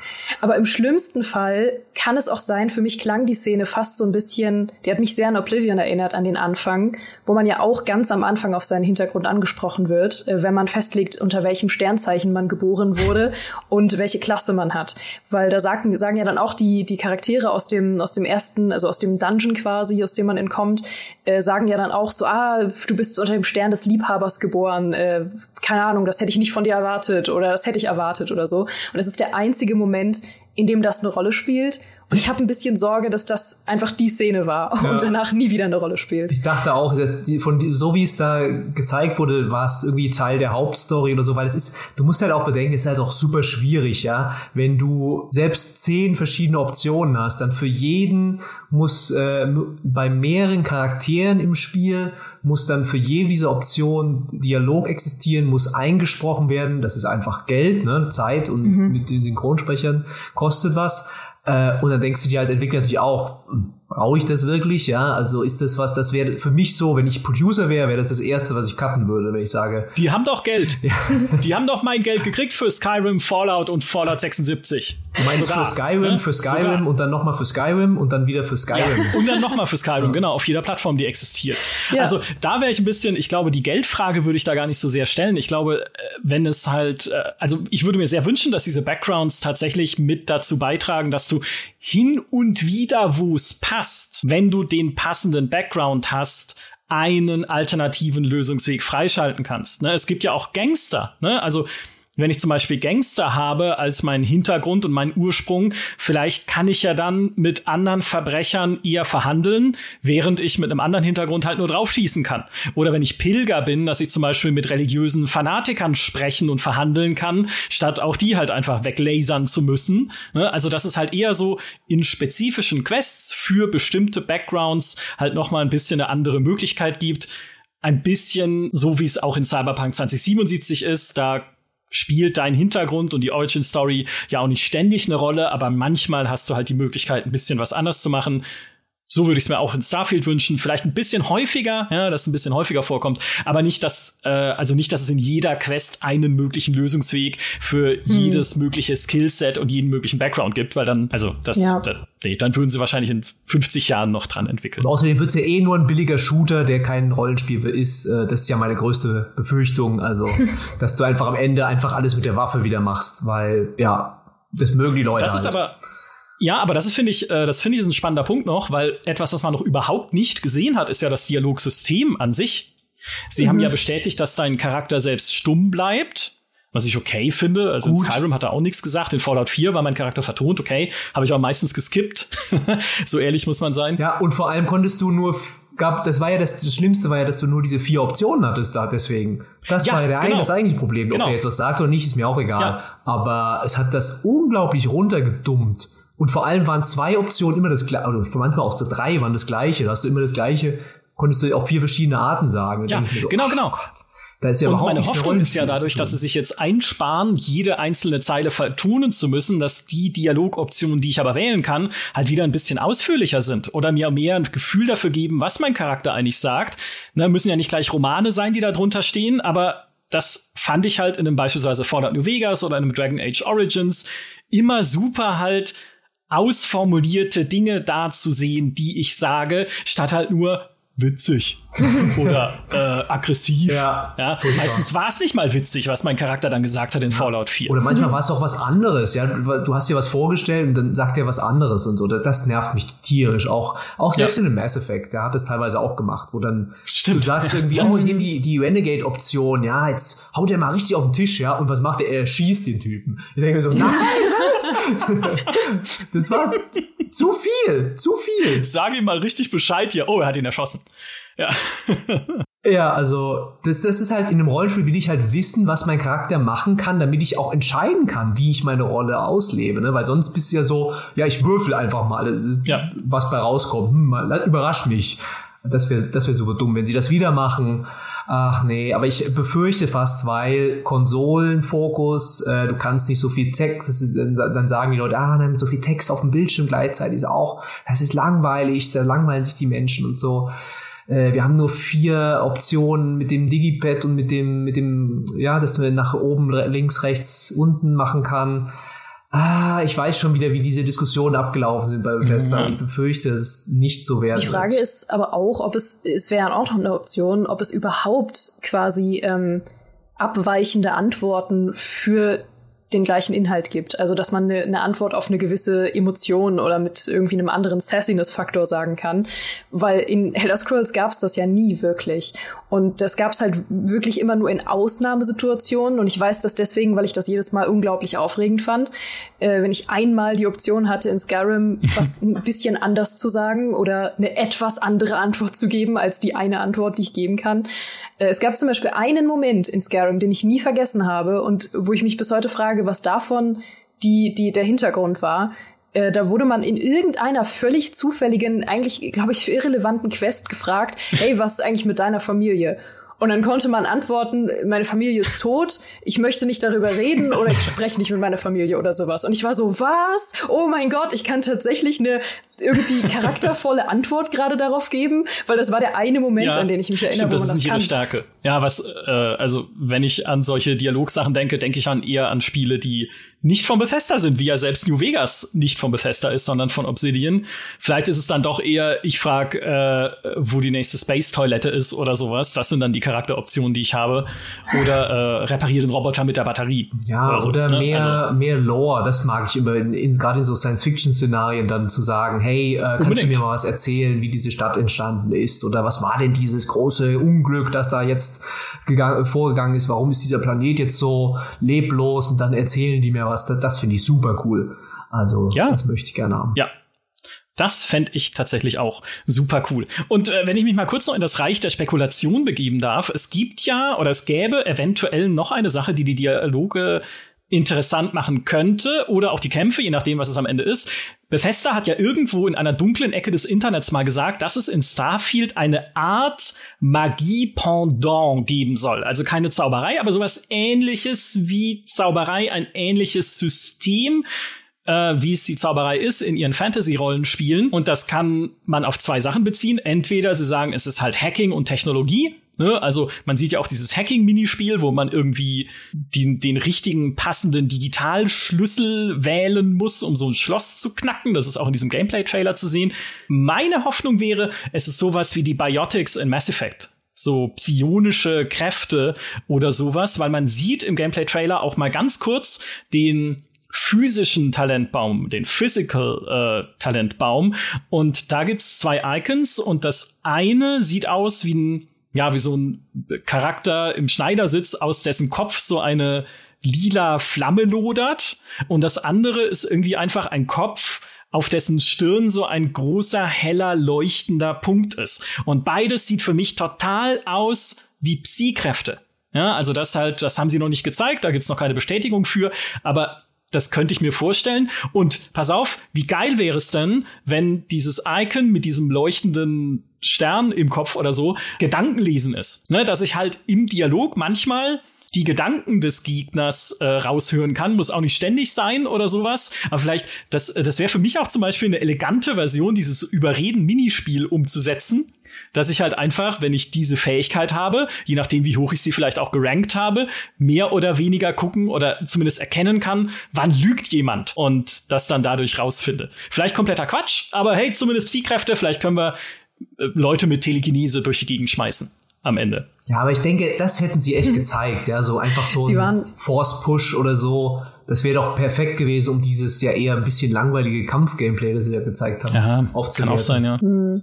Aber im schlimmsten Fall kann es auch sein, für mich klang die Szene fast so ein bisschen, die hat mich sehr an Oblivion erinnert, an den Anfang, wo man ja auch ganz am Anfang auf seinen Hintergrund angesprochen wird, äh, wenn man festlegt, unter welchem Sternzeichen man geboren wurde und welche Klasse man hat. Weil da sagen, sagen ja dann auch die, die Charaktere aus dem, aus dem ersten, also aus dem Dungeon quasi, aus dem man entkommt, äh, sagen ja dann auch so, ah, du bist unter dem Stern des Liebhabers geboren, äh, keine Ahnung, das hätte ich nicht von dir erwartet oder das hätte ich erwartet oder so. Und es ist der einzige Moment, in dem das eine Rolle spielt. Und ich habe ein bisschen Sorge, dass das einfach die Szene war ja. und danach nie wieder eine Rolle spielt. Ich dachte auch, dass die, von so wie es da gezeigt wurde, war es irgendwie Teil der Hauptstory oder so, weil es ist, du musst halt auch bedenken, es ist halt auch super schwierig, ja, wenn du selbst zehn verschiedene Optionen hast, dann für jeden muss äh, bei mehreren Charakteren im Spiel muss dann für jede dieser Optionen Dialog existieren, muss eingesprochen werden. Das ist einfach Geld, ne? Zeit und mhm. mit den Synchronsprechern kostet was. Äh, und dann denkst du dir als Entwickler natürlich auch, hm, brauche ich das wirklich? Ja, also ist das was, das wäre für mich so, wenn ich Producer wäre, wäre das das Erste, was ich cutten würde, wenn ich sage. Die haben doch Geld. Ja. Die haben doch mein Geld gekriegt für Skyrim, Fallout und Fallout 76. Du meinst Sogar, für Skyrim, ne? für Skyrim Sogar. und dann nochmal für Skyrim und dann wieder für Skyrim. Ja, und dann nochmal für Skyrim, genau, auf jeder Plattform, die existiert. Ja. Also da wäre ich ein bisschen, ich glaube, die Geldfrage würde ich da gar nicht so sehr stellen. Ich glaube, äh, wenn es halt, äh, also ich würde mir sehr wünschen, dass diese Backgrounds tatsächlich mit dazu beitragen, dass du hin und wieder, wo es passt, wenn du den passenden Background hast, einen alternativen Lösungsweg freischalten kannst. Ne? Es gibt ja auch Gangster. Ne? Also wenn ich zum Beispiel Gangster habe als meinen Hintergrund und meinen Ursprung, vielleicht kann ich ja dann mit anderen Verbrechern eher verhandeln, während ich mit einem anderen Hintergrund halt nur draufschießen kann. Oder wenn ich Pilger bin, dass ich zum Beispiel mit religiösen Fanatikern sprechen und verhandeln kann, statt auch die halt einfach weglasern zu müssen. Ne? Also das ist halt eher so in spezifischen Quests für bestimmte Backgrounds halt noch mal ein bisschen eine andere Möglichkeit gibt ein bisschen so wie es auch in Cyberpunk 2077 ist. Da spielt dein Hintergrund und die Origin Story ja auch nicht ständig eine Rolle, aber manchmal hast du halt die Möglichkeit, ein bisschen was anders zu machen. So würde ich es mir auch in Starfield wünschen. Vielleicht ein bisschen häufiger, ja, dass es ein bisschen häufiger vorkommt, aber nicht, dass, äh, also nicht, dass es in jeder Quest einen möglichen Lösungsweg für hm. jedes mögliche Skillset und jeden möglichen Background gibt, weil dann, also das, ja. das nee, dann würden sie wahrscheinlich in 50 Jahren noch dran entwickeln. Und außerdem wird es ja eh nur ein billiger Shooter, der kein Rollenspiel ist. Äh, das ist ja meine größte Befürchtung. Also, dass du einfach am Ende einfach alles mit der Waffe wieder machst, weil, ja, Das mögen die Leute. Das ist halt. aber ja, aber das ist, finde ich, äh, das finde ich ist ein spannender Punkt noch, weil etwas, was man noch überhaupt nicht gesehen hat, ist ja das Dialogsystem an sich. Sie mhm. haben ja bestätigt, dass dein Charakter selbst stumm bleibt, was ich okay finde. Also Gut. in Skyrim hat er auch nichts gesagt. In Fallout 4 war mein Charakter vertont, okay. Habe ich auch meistens geskippt. so ehrlich muss man sein. Ja, und vor allem konntest du nur gab, das war ja das, das Schlimmste war ja, dass du nur diese vier Optionen hattest da deswegen. Das ja, war ja der genau. das eigentliche Problem. Genau. Ob der jetzt was sagt oder nicht, ist mir auch egal. Ja. Aber es hat das unglaublich runtergedummt. Und vor allem waren zwei Optionen immer das gleiche, oder manchmal auch so drei waren das gleiche. Da hast du immer das gleiche, konntest du auch vier verschiedene Arten sagen. Ja, so, genau, genau. Da ist ja und meine Hoffnung ist ja dadurch, dass sie sich jetzt einsparen, jede einzelne Zeile vertonen zu müssen, dass die Dialogoptionen, die ich aber wählen kann, halt wieder ein bisschen ausführlicher sind oder mir mehr ein Gefühl dafür geben, was mein Charakter eigentlich sagt. Ne, müssen ja nicht gleich Romane sein, die da drunter stehen, aber das fand ich halt in einem beispielsweise Fallout New Vegas oder in einem Dragon Age Origins immer super halt ausformulierte Dinge da zu sehen, die ich sage, statt halt nur witzig oder äh, aggressiv. Ja, ja. Meistens war es nicht mal witzig, was mein Charakter dann gesagt hat in Fallout 4. Oder manchmal war es auch was anderes. Ja, du hast dir was vorgestellt und dann sagt er was anderes und so. Das nervt mich tierisch. Auch, auch selbst ja. in dem Mass Effect, der hat das teilweise auch gemacht, wo dann Stimmt. du sagst irgendwie, oh, ich nehme die, die Renegade-Option, ja, jetzt haut er mal richtig auf den Tisch, ja, und was macht er? Er schießt den Typen. Ich denke mir so, nein, was? das war zu viel, zu viel. Sag ihm mal richtig Bescheid hier. Oh, er hat ihn erschossen. Ja. ja, also das, das ist halt in einem Rollenspiel will ich halt wissen, was mein Charakter machen kann, damit ich auch entscheiden kann, wie ich meine Rolle auslebe. Ne? Weil sonst bist du ja so, ja, ich würfel einfach mal, ja. was bei rauskommt. Hm, überrascht mich. Das wäre das wär super dumm, wenn sie das wieder machen. Ach nee, aber ich befürchte fast, weil Konsolenfokus, äh, du kannst nicht so viel Text, ist, dann sagen die Leute, ah, dann so viel Text auf dem Bildschirm gleichzeitig ist auch, das ist langweilig, da langweilen sich die Menschen und so. Äh, wir haben nur vier Optionen mit dem Digipad und mit dem, mit dem, ja, dass man nach oben, links, rechts, unten machen kann. Ah, ich weiß schon wieder, wie diese Diskussionen abgelaufen sind bei Bethesda. Mhm. Ich befürchte, dass es nicht so wäre. Die Frage ist aber auch, ob es, es wäre auch noch eine Option, ob es überhaupt quasi ähm, abweichende Antworten für den gleichen Inhalt gibt. Also, dass man eine, eine Antwort auf eine gewisse Emotion oder mit irgendwie einem anderen Sassiness-Faktor sagen kann. Weil in Elder Scrolls gab es das ja nie wirklich. Und das gab es halt wirklich immer nur in Ausnahmesituationen. Und ich weiß das deswegen, weil ich das jedes Mal unglaublich aufregend fand. Äh, wenn ich einmal die Option hatte, in Skyrim was ein bisschen anders zu sagen oder eine etwas andere Antwort zu geben als die eine Antwort, die ich geben kann. Äh, es gab zum Beispiel einen Moment in Skyrim, den ich nie vergessen habe und wo ich mich bis heute frage, was davon die, die der Hintergrund war. Äh, da wurde man in irgendeiner völlig zufälligen, eigentlich, glaube ich, für irrelevanten Quest gefragt, hey, was ist eigentlich mit deiner Familie? Und dann konnte man antworten, meine Familie ist tot, ich möchte nicht darüber reden oder ich spreche nicht mit meiner Familie oder sowas. Und ich war so, was? Oh mein Gott, ich kann tatsächlich eine irgendwie charaktervolle Antwort gerade darauf geben, weil das war der eine Moment, ja, an den ich mich erinnere, stimmt, wo man das, das ist ihre Stärke. Ja, was, äh, also wenn ich an solche Dialogsachen denke, denke ich an eher an Spiele, die nicht von Bethesda sind, wie ja selbst New Vegas nicht von Bethesda ist, sondern von Obsidian. Vielleicht ist es dann doch eher, ich frage, äh, wo die nächste Space-Toilette ist oder sowas. Das sind dann die Charakteroptionen, die ich habe. Oder äh, repariere den Roboter mit der Batterie. Ja, oder, so, oder ne? mehr, also, mehr Lore, das mag ich immer, in, in, gerade in so Science-Fiction-Szenarien dann zu sagen, hey, äh, kannst unbedingt. du mir mal was erzählen, wie diese Stadt entstanden ist? Oder was war denn dieses große Unglück, das da jetzt gegangen, vorgegangen ist? Warum ist dieser Planet jetzt so leblos? Und dann erzählen die mir was was, das, finde ich super cool. Also, ja. das möchte ich gerne haben. Ja, das fände ich tatsächlich auch super cool. Und äh, wenn ich mich mal kurz noch in das Reich der Spekulation begeben darf, es gibt ja oder es gäbe eventuell noch eine Sache, die die Dialoge interessant machen könnte oder auch die Kämpfe, je nachdem, was es am Ende ist. Bethesda hat ja irgendwo in einer dunklen Ecke des Internets mal gesagt, dass es in Starfield eine Art Magie-Pendant geben soll. Also keine Zauberei, aber sowas ähnliches wie Zauberei, ein ähnliches System, äh, wie es die Zauberei ist in ihren Fantasy-Rollenspielen. Und das kann man auf zwei Sachen beziehen. Entweder sie sagen, es ist halt Hacking und Technologie, Ne? Also man sieht ja auch dieses Hacking-Minispiel, wo man irgendwie den, den richtigen passenden Digitalschlüssel wählen muss, um so ein Schloss zu knacken. Das ist auch in diesem Gameplay-Trailer zu sehen. Meine Hoffnung wäre, es ist sowas wie die Biotics in Mass Effect so psionische Kräfte oder sowas, weil man sieht im Gameplay-Trailer auch mal ganz kurz den physischen Talentbaum, den Physical äh, Talentbaum. Und da gibt's zwei Icons und das eine sieht aus wie ein, ja, wie so ein Charakter im Schneidersitz, aus dessen Kopf so eine lila Flamme lodert. Und das andere ist irgendwie einfach ein Kopf, auf dessen Stirn so ein großer, heller, leuchtender Punkt ist. Und beides sieht für mich total aus wie Psi-Kräfte. Ja, also das halt, das haben sie noch nicht gezeigt, da gibt's noch keine Bestätigung für, aber das könnte ich mir vorstellen. Und pass auf, wie geil wäre es denn, wenn dieses Icon mit diesem leuchtenden Stern im Kopf oder so Gedankenlesen ist. Ne, dass ich halt im Dialog manchmal die Gedanken des Gegners äh, raushören kann, muss auch nicht ständig sein oder sowas. Aber vielleicht, das, das wäre für mich auch zum Beispiel eine elegante Version, dieses Überreden-Minispiel umzusetzen dass ich halt einfach, wenn ich diese Fähigkeit habe, je nachdem, wie hoch ich sie vielleicht auch gerankt habe, mehr oder weniger gucken oder zumindest erkennen kann, wann lügt jemand und das dann dadurch rausfinde. Vielleicht kompletter Quatsch, aber hey, zumindest Psykräfte, vielleicht können wir äh, Leute mit Telekinese durch die Gegend schmeißen am Ende. Ja, aber ich denke, das hätten sie echt gezeigt, ja, so einfach so ein Force-Push oder so. Das wäre doch perfekt gewesen, um dieses ja eher ein bisschen langweilige Kampf-Gameplay, das sie da gezeigt haben, ja, aufzuwerten. Kann auch sein, ja. Mhm.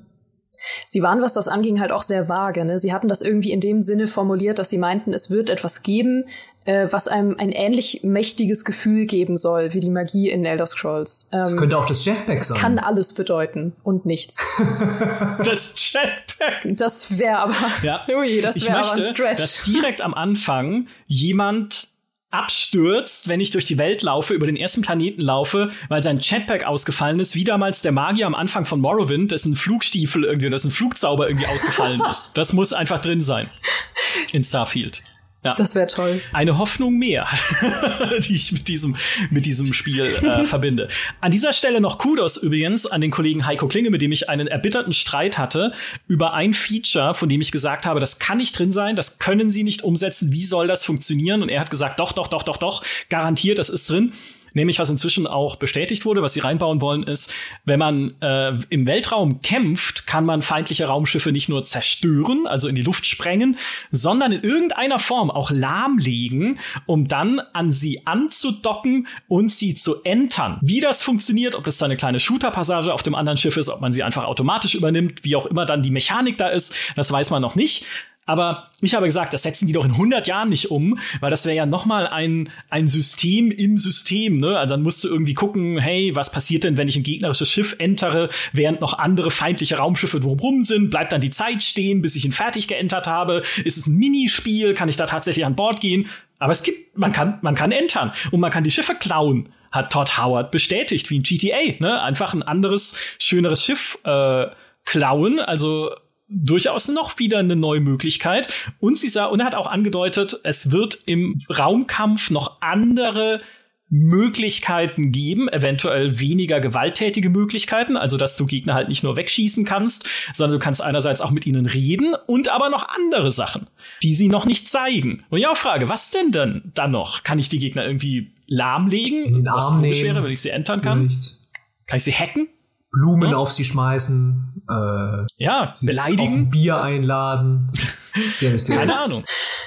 Sie waren, was das anging, halt auch sehr vage. Ne? Sie hatten das irgendwie in dem Sinne formuliert, dass sie meinten, es wird etwas geben, äh, was einem ein ähnlich mächtiges Gefühl geben soll, wie die Magie in Elder Scrolls. Ähm, das könnte auch das Jetpack das sein. Das kann alles bedeuten und nichts. das Jetpack. Das wäre aber, ja. ui, das wäre aber ein Stretch. Dass direkt am Anfang jemand abstürzt, wenn ich durch die Welt laufe, über den ersten Planeten laufe, weil sein Jetpack ausgefallen ist, wie damals der Magier am Anfang von Morrowind, dessen Flugstiefel irgendwie, dessen Flugzauber irgendwie ausgefallen ist. Das muss einfach drin sein. In Starfield. Ja. Das wäre toll. Eine Hoffnung mehr, die ich mit diesem, mit diesem Spiel äh, verbinde. An dieser Stelle noch Kudos übrigens an den Kollegen Heiko Klinge, mit dem ich einen erbitterten Streit hatte über ein Feature, von dem ich gesagt habe, das kann nicht drin sein, das können sie nicht umsetzen, wie soll das funktionieren? Und er hat gesagt, doch, doch, doch, doch, doch, garantiert, das ist drin. Nämlich, was inzwischen auch bestätigt wurde, was sie reinbauen wollen, ist, wenn man äh, im Weltraum kämpft, kann man feindliche Raumschiffe nicht nur zerstören, also in die Luft sprengen, sondern in irgendeiner Form auch lahmlegen, um dann an sie anzudocken und sie zu entern. Wie das funktioniert, ob es da eine kleine Shooter-Passage auf dem anderen Schiff ist, ob man sie einfach automatisch übernimmt, wie auch immer dann die Mechanik da ist, das weiß man noch nicht. Aber ich habe gesagt, das setzen die doch in 100 Jahren nicht um, weil das wäre ja noch mal ein, ein System im System. Ne? Also dann musst du irgendwie gucken, hey, was passiert denn, wenn ich ein gegnerisches Schiff entere, während noch andere feindliche Raumschiffe drumherum sind? Bleibt dann die Zeit stehen, bis ich ihn fertig geentert habe? Ist es ein Minispiel? Kann ich da tatsächlich an Bord gehen? Aber es gibt, man kann, man kann entern und man kann die Schiffe klauen hat Todd Howard bestätigt, wie in GTA, ne? Einfach ein anderes, schöneres Schiff äh, klauen. Also durchaus noch wieder eine neue Möglichkeit. Und sie sah, und er hat auch angedeutet, es wird im Raumkampf noch andere Möglichkeiten geben, eventuell weniger gewalttätige Möglichkeiten, also dass du Gegner halt nicht nur wegschießen kannst, sondern du kannst einerseits auch mit ihnen reden und aber noch andere Sachen, die sie noch nicht zeigen. Und ja, Frage, was denn denn dann noch? Kann ich die Gegner irgendwie lahmlegen? Arm was wäre, wenn ich sie entern kann? Vielleicht. Kann ich sie hacken? Blumen ja. auf sie schmeißen, äh, ja, beleidigen, auf Bier einladen. Sehr Keine Ahnung.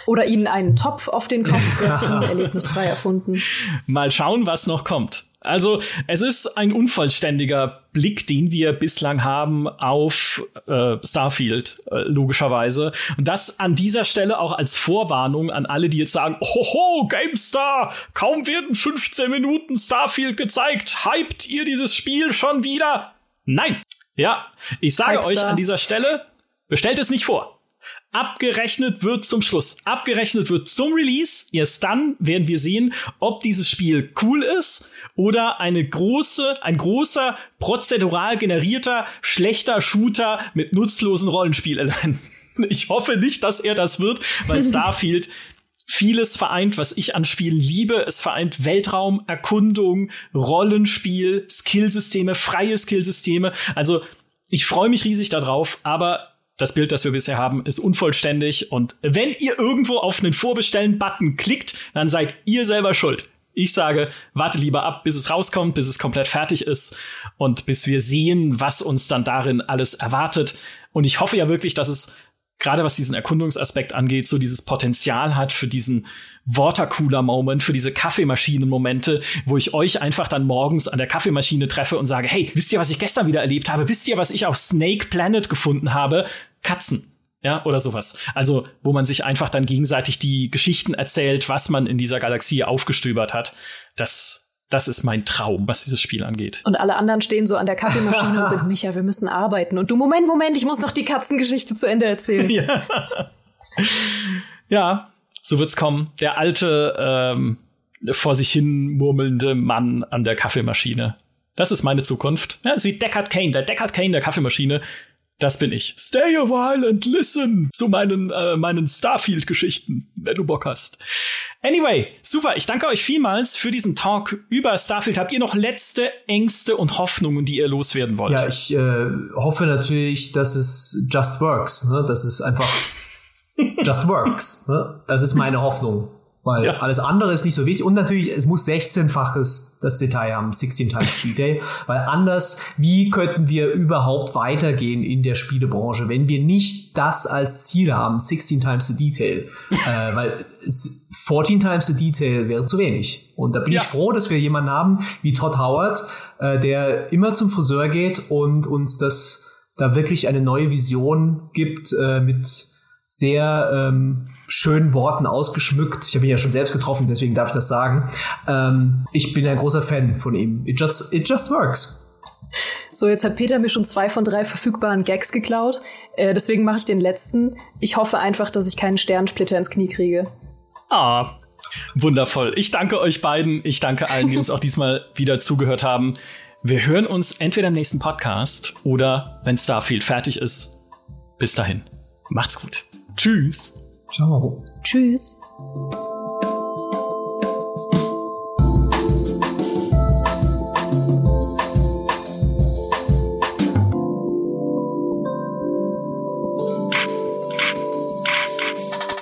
Oder ihnen einen Topf auf den Kopf setzen, erlebnisfrei erfunden. Mal schauen, was noch kommt. Also, es ist ein unvollständiger Blick, den wir bislang haben auf äh, Starfield, äh, logischerweise. Und das an dieser Stelle auch als Vorwarnung an alle, die jetzt sagen, hoho, GameStar, kaum werden 15 Minuten Starfield gezeigt, hypt ihr dieses Spiel schon wieder? Nein. Ja, ich sage Hypestar. euch an dieser Stelle, bestellt es nicht vor. Abgerechnet wird zum Schluss. Abgerechnet wird zum Release. Erst dann werden wir sehen, ob dieses Spiel cool ist oder eine große, ein großer, prozedural generierter, schlechter Shooter mit nutzlosen Rollenspielelementen. Ich hoffe nicht, dass er das wird, weil Starfield vieles vereint, was ich an Spielen liebe. Es vereint Weltraum, Erkundung, Rollenspiel, Skillsysteme, freie Skillsysteme. Also ich freue mich riesig darauf, aber das Bild, das wir bisher haben, ist unvollständig. Und wenn ihr irgendwo auf einen Vorbestellen-Button klickt, dann seid ihr selber schuld. Ich sage, warte lieber ab, bis es rauskommt, bis es komplett fertig ist und bis wir sehen, was uns dann darin alles erwartet. Und ich hoffe ja wirklich, dass es gerade was diesen Erkundungsaspekt angeht, so dieses Potenzial hat für diesen Watercooler-Moment, für diese Kaffeemaschinen-Momente, wo ich euch einfach dann morgens an der Kaffeemaschine treffe und sage, hey, wisst ihr, was ich gestern wieder erlebt habe? Wisst ihr, was ich auf Snake Planet gefunden habe? Katzen. Ja, oder sowas. Also, wo man sich einfach dann gegenseitig die Geschichten erzählt, was man in dieser Galaxie aufgestöbert hat. Das, das ist mein Traum, was dieses Spiel angeht. Und alle anderen stehen so an der Kaffeemaschine und sind, Micha, wir müssen arbeiten. Und du, Moment, Moment, ich muss noch die Katzengeschichte zu Ende erzählen. ja. ja, so wird's kommen. Der alte, ähm, vor sich hin murmelnde Mann an der Kaffeemaschine. Das ist meine Zukunft. Ja, ist wie Deckard Kane, der Deckard Kane der Kaffeemaschine. Das bin ich. Stay a while and listen zu meinen, äh, meinen Starfield-Geschichten, wenn du Bock hast. Anyway, super. Ich danke euch vielmals für diesen Talk über Starfield. Habt ihr noch letzte Ängste und Hoffnungen, die ihr loswerden wollt? Ja, ich äh, hoffe natürlich, dass es just works. Ne? Dass es einfach just works. Ne? Das ist meine Hoffnung. Weil ja. alles andere ist nicht so wichtig. Und natürlich, es muss 16-faches das Detail haben, 16 times Detail. Weil anders, wie könnten wir überhaupt weitergehen in der Spielebranche, wenn wir nicht das als Ziel haben, 16 times the Detail? äh, weil 14 times the Detail wäre zu wenig. Und da bin ja. ich froh, dass wir jemanden haben wie Todd Howard, äh, der immer zum Friseur geht und uns das da wirklich eine neue Vision gibt äh, mit sehr ähm, schönen Worten ausgeschmückt. Ich habe ihn ja schon selbst getroffen, deswegen darf ich das sagen. Ähm, ich bin ein großer Fan von ihm. It just, it just works. So, jetzt hat Peter mir schon zwei von drei verfügbaren Gags geklaut. Äh, deswegen mache ich den letzten. Ich hoffe einfach, dass ich keinen Sternsplitter ins Knie kriege. Ah, wundervoll. Ich danke euch beiden. Ich danke allen, die uns auch diesmal wieder zugehört haben. Wir hören uns entweder im nächsten Podcast oder wenn Starfield fertig ist. Bis dahin. Macht's gut. Tschüss. Ciao. Tschüss.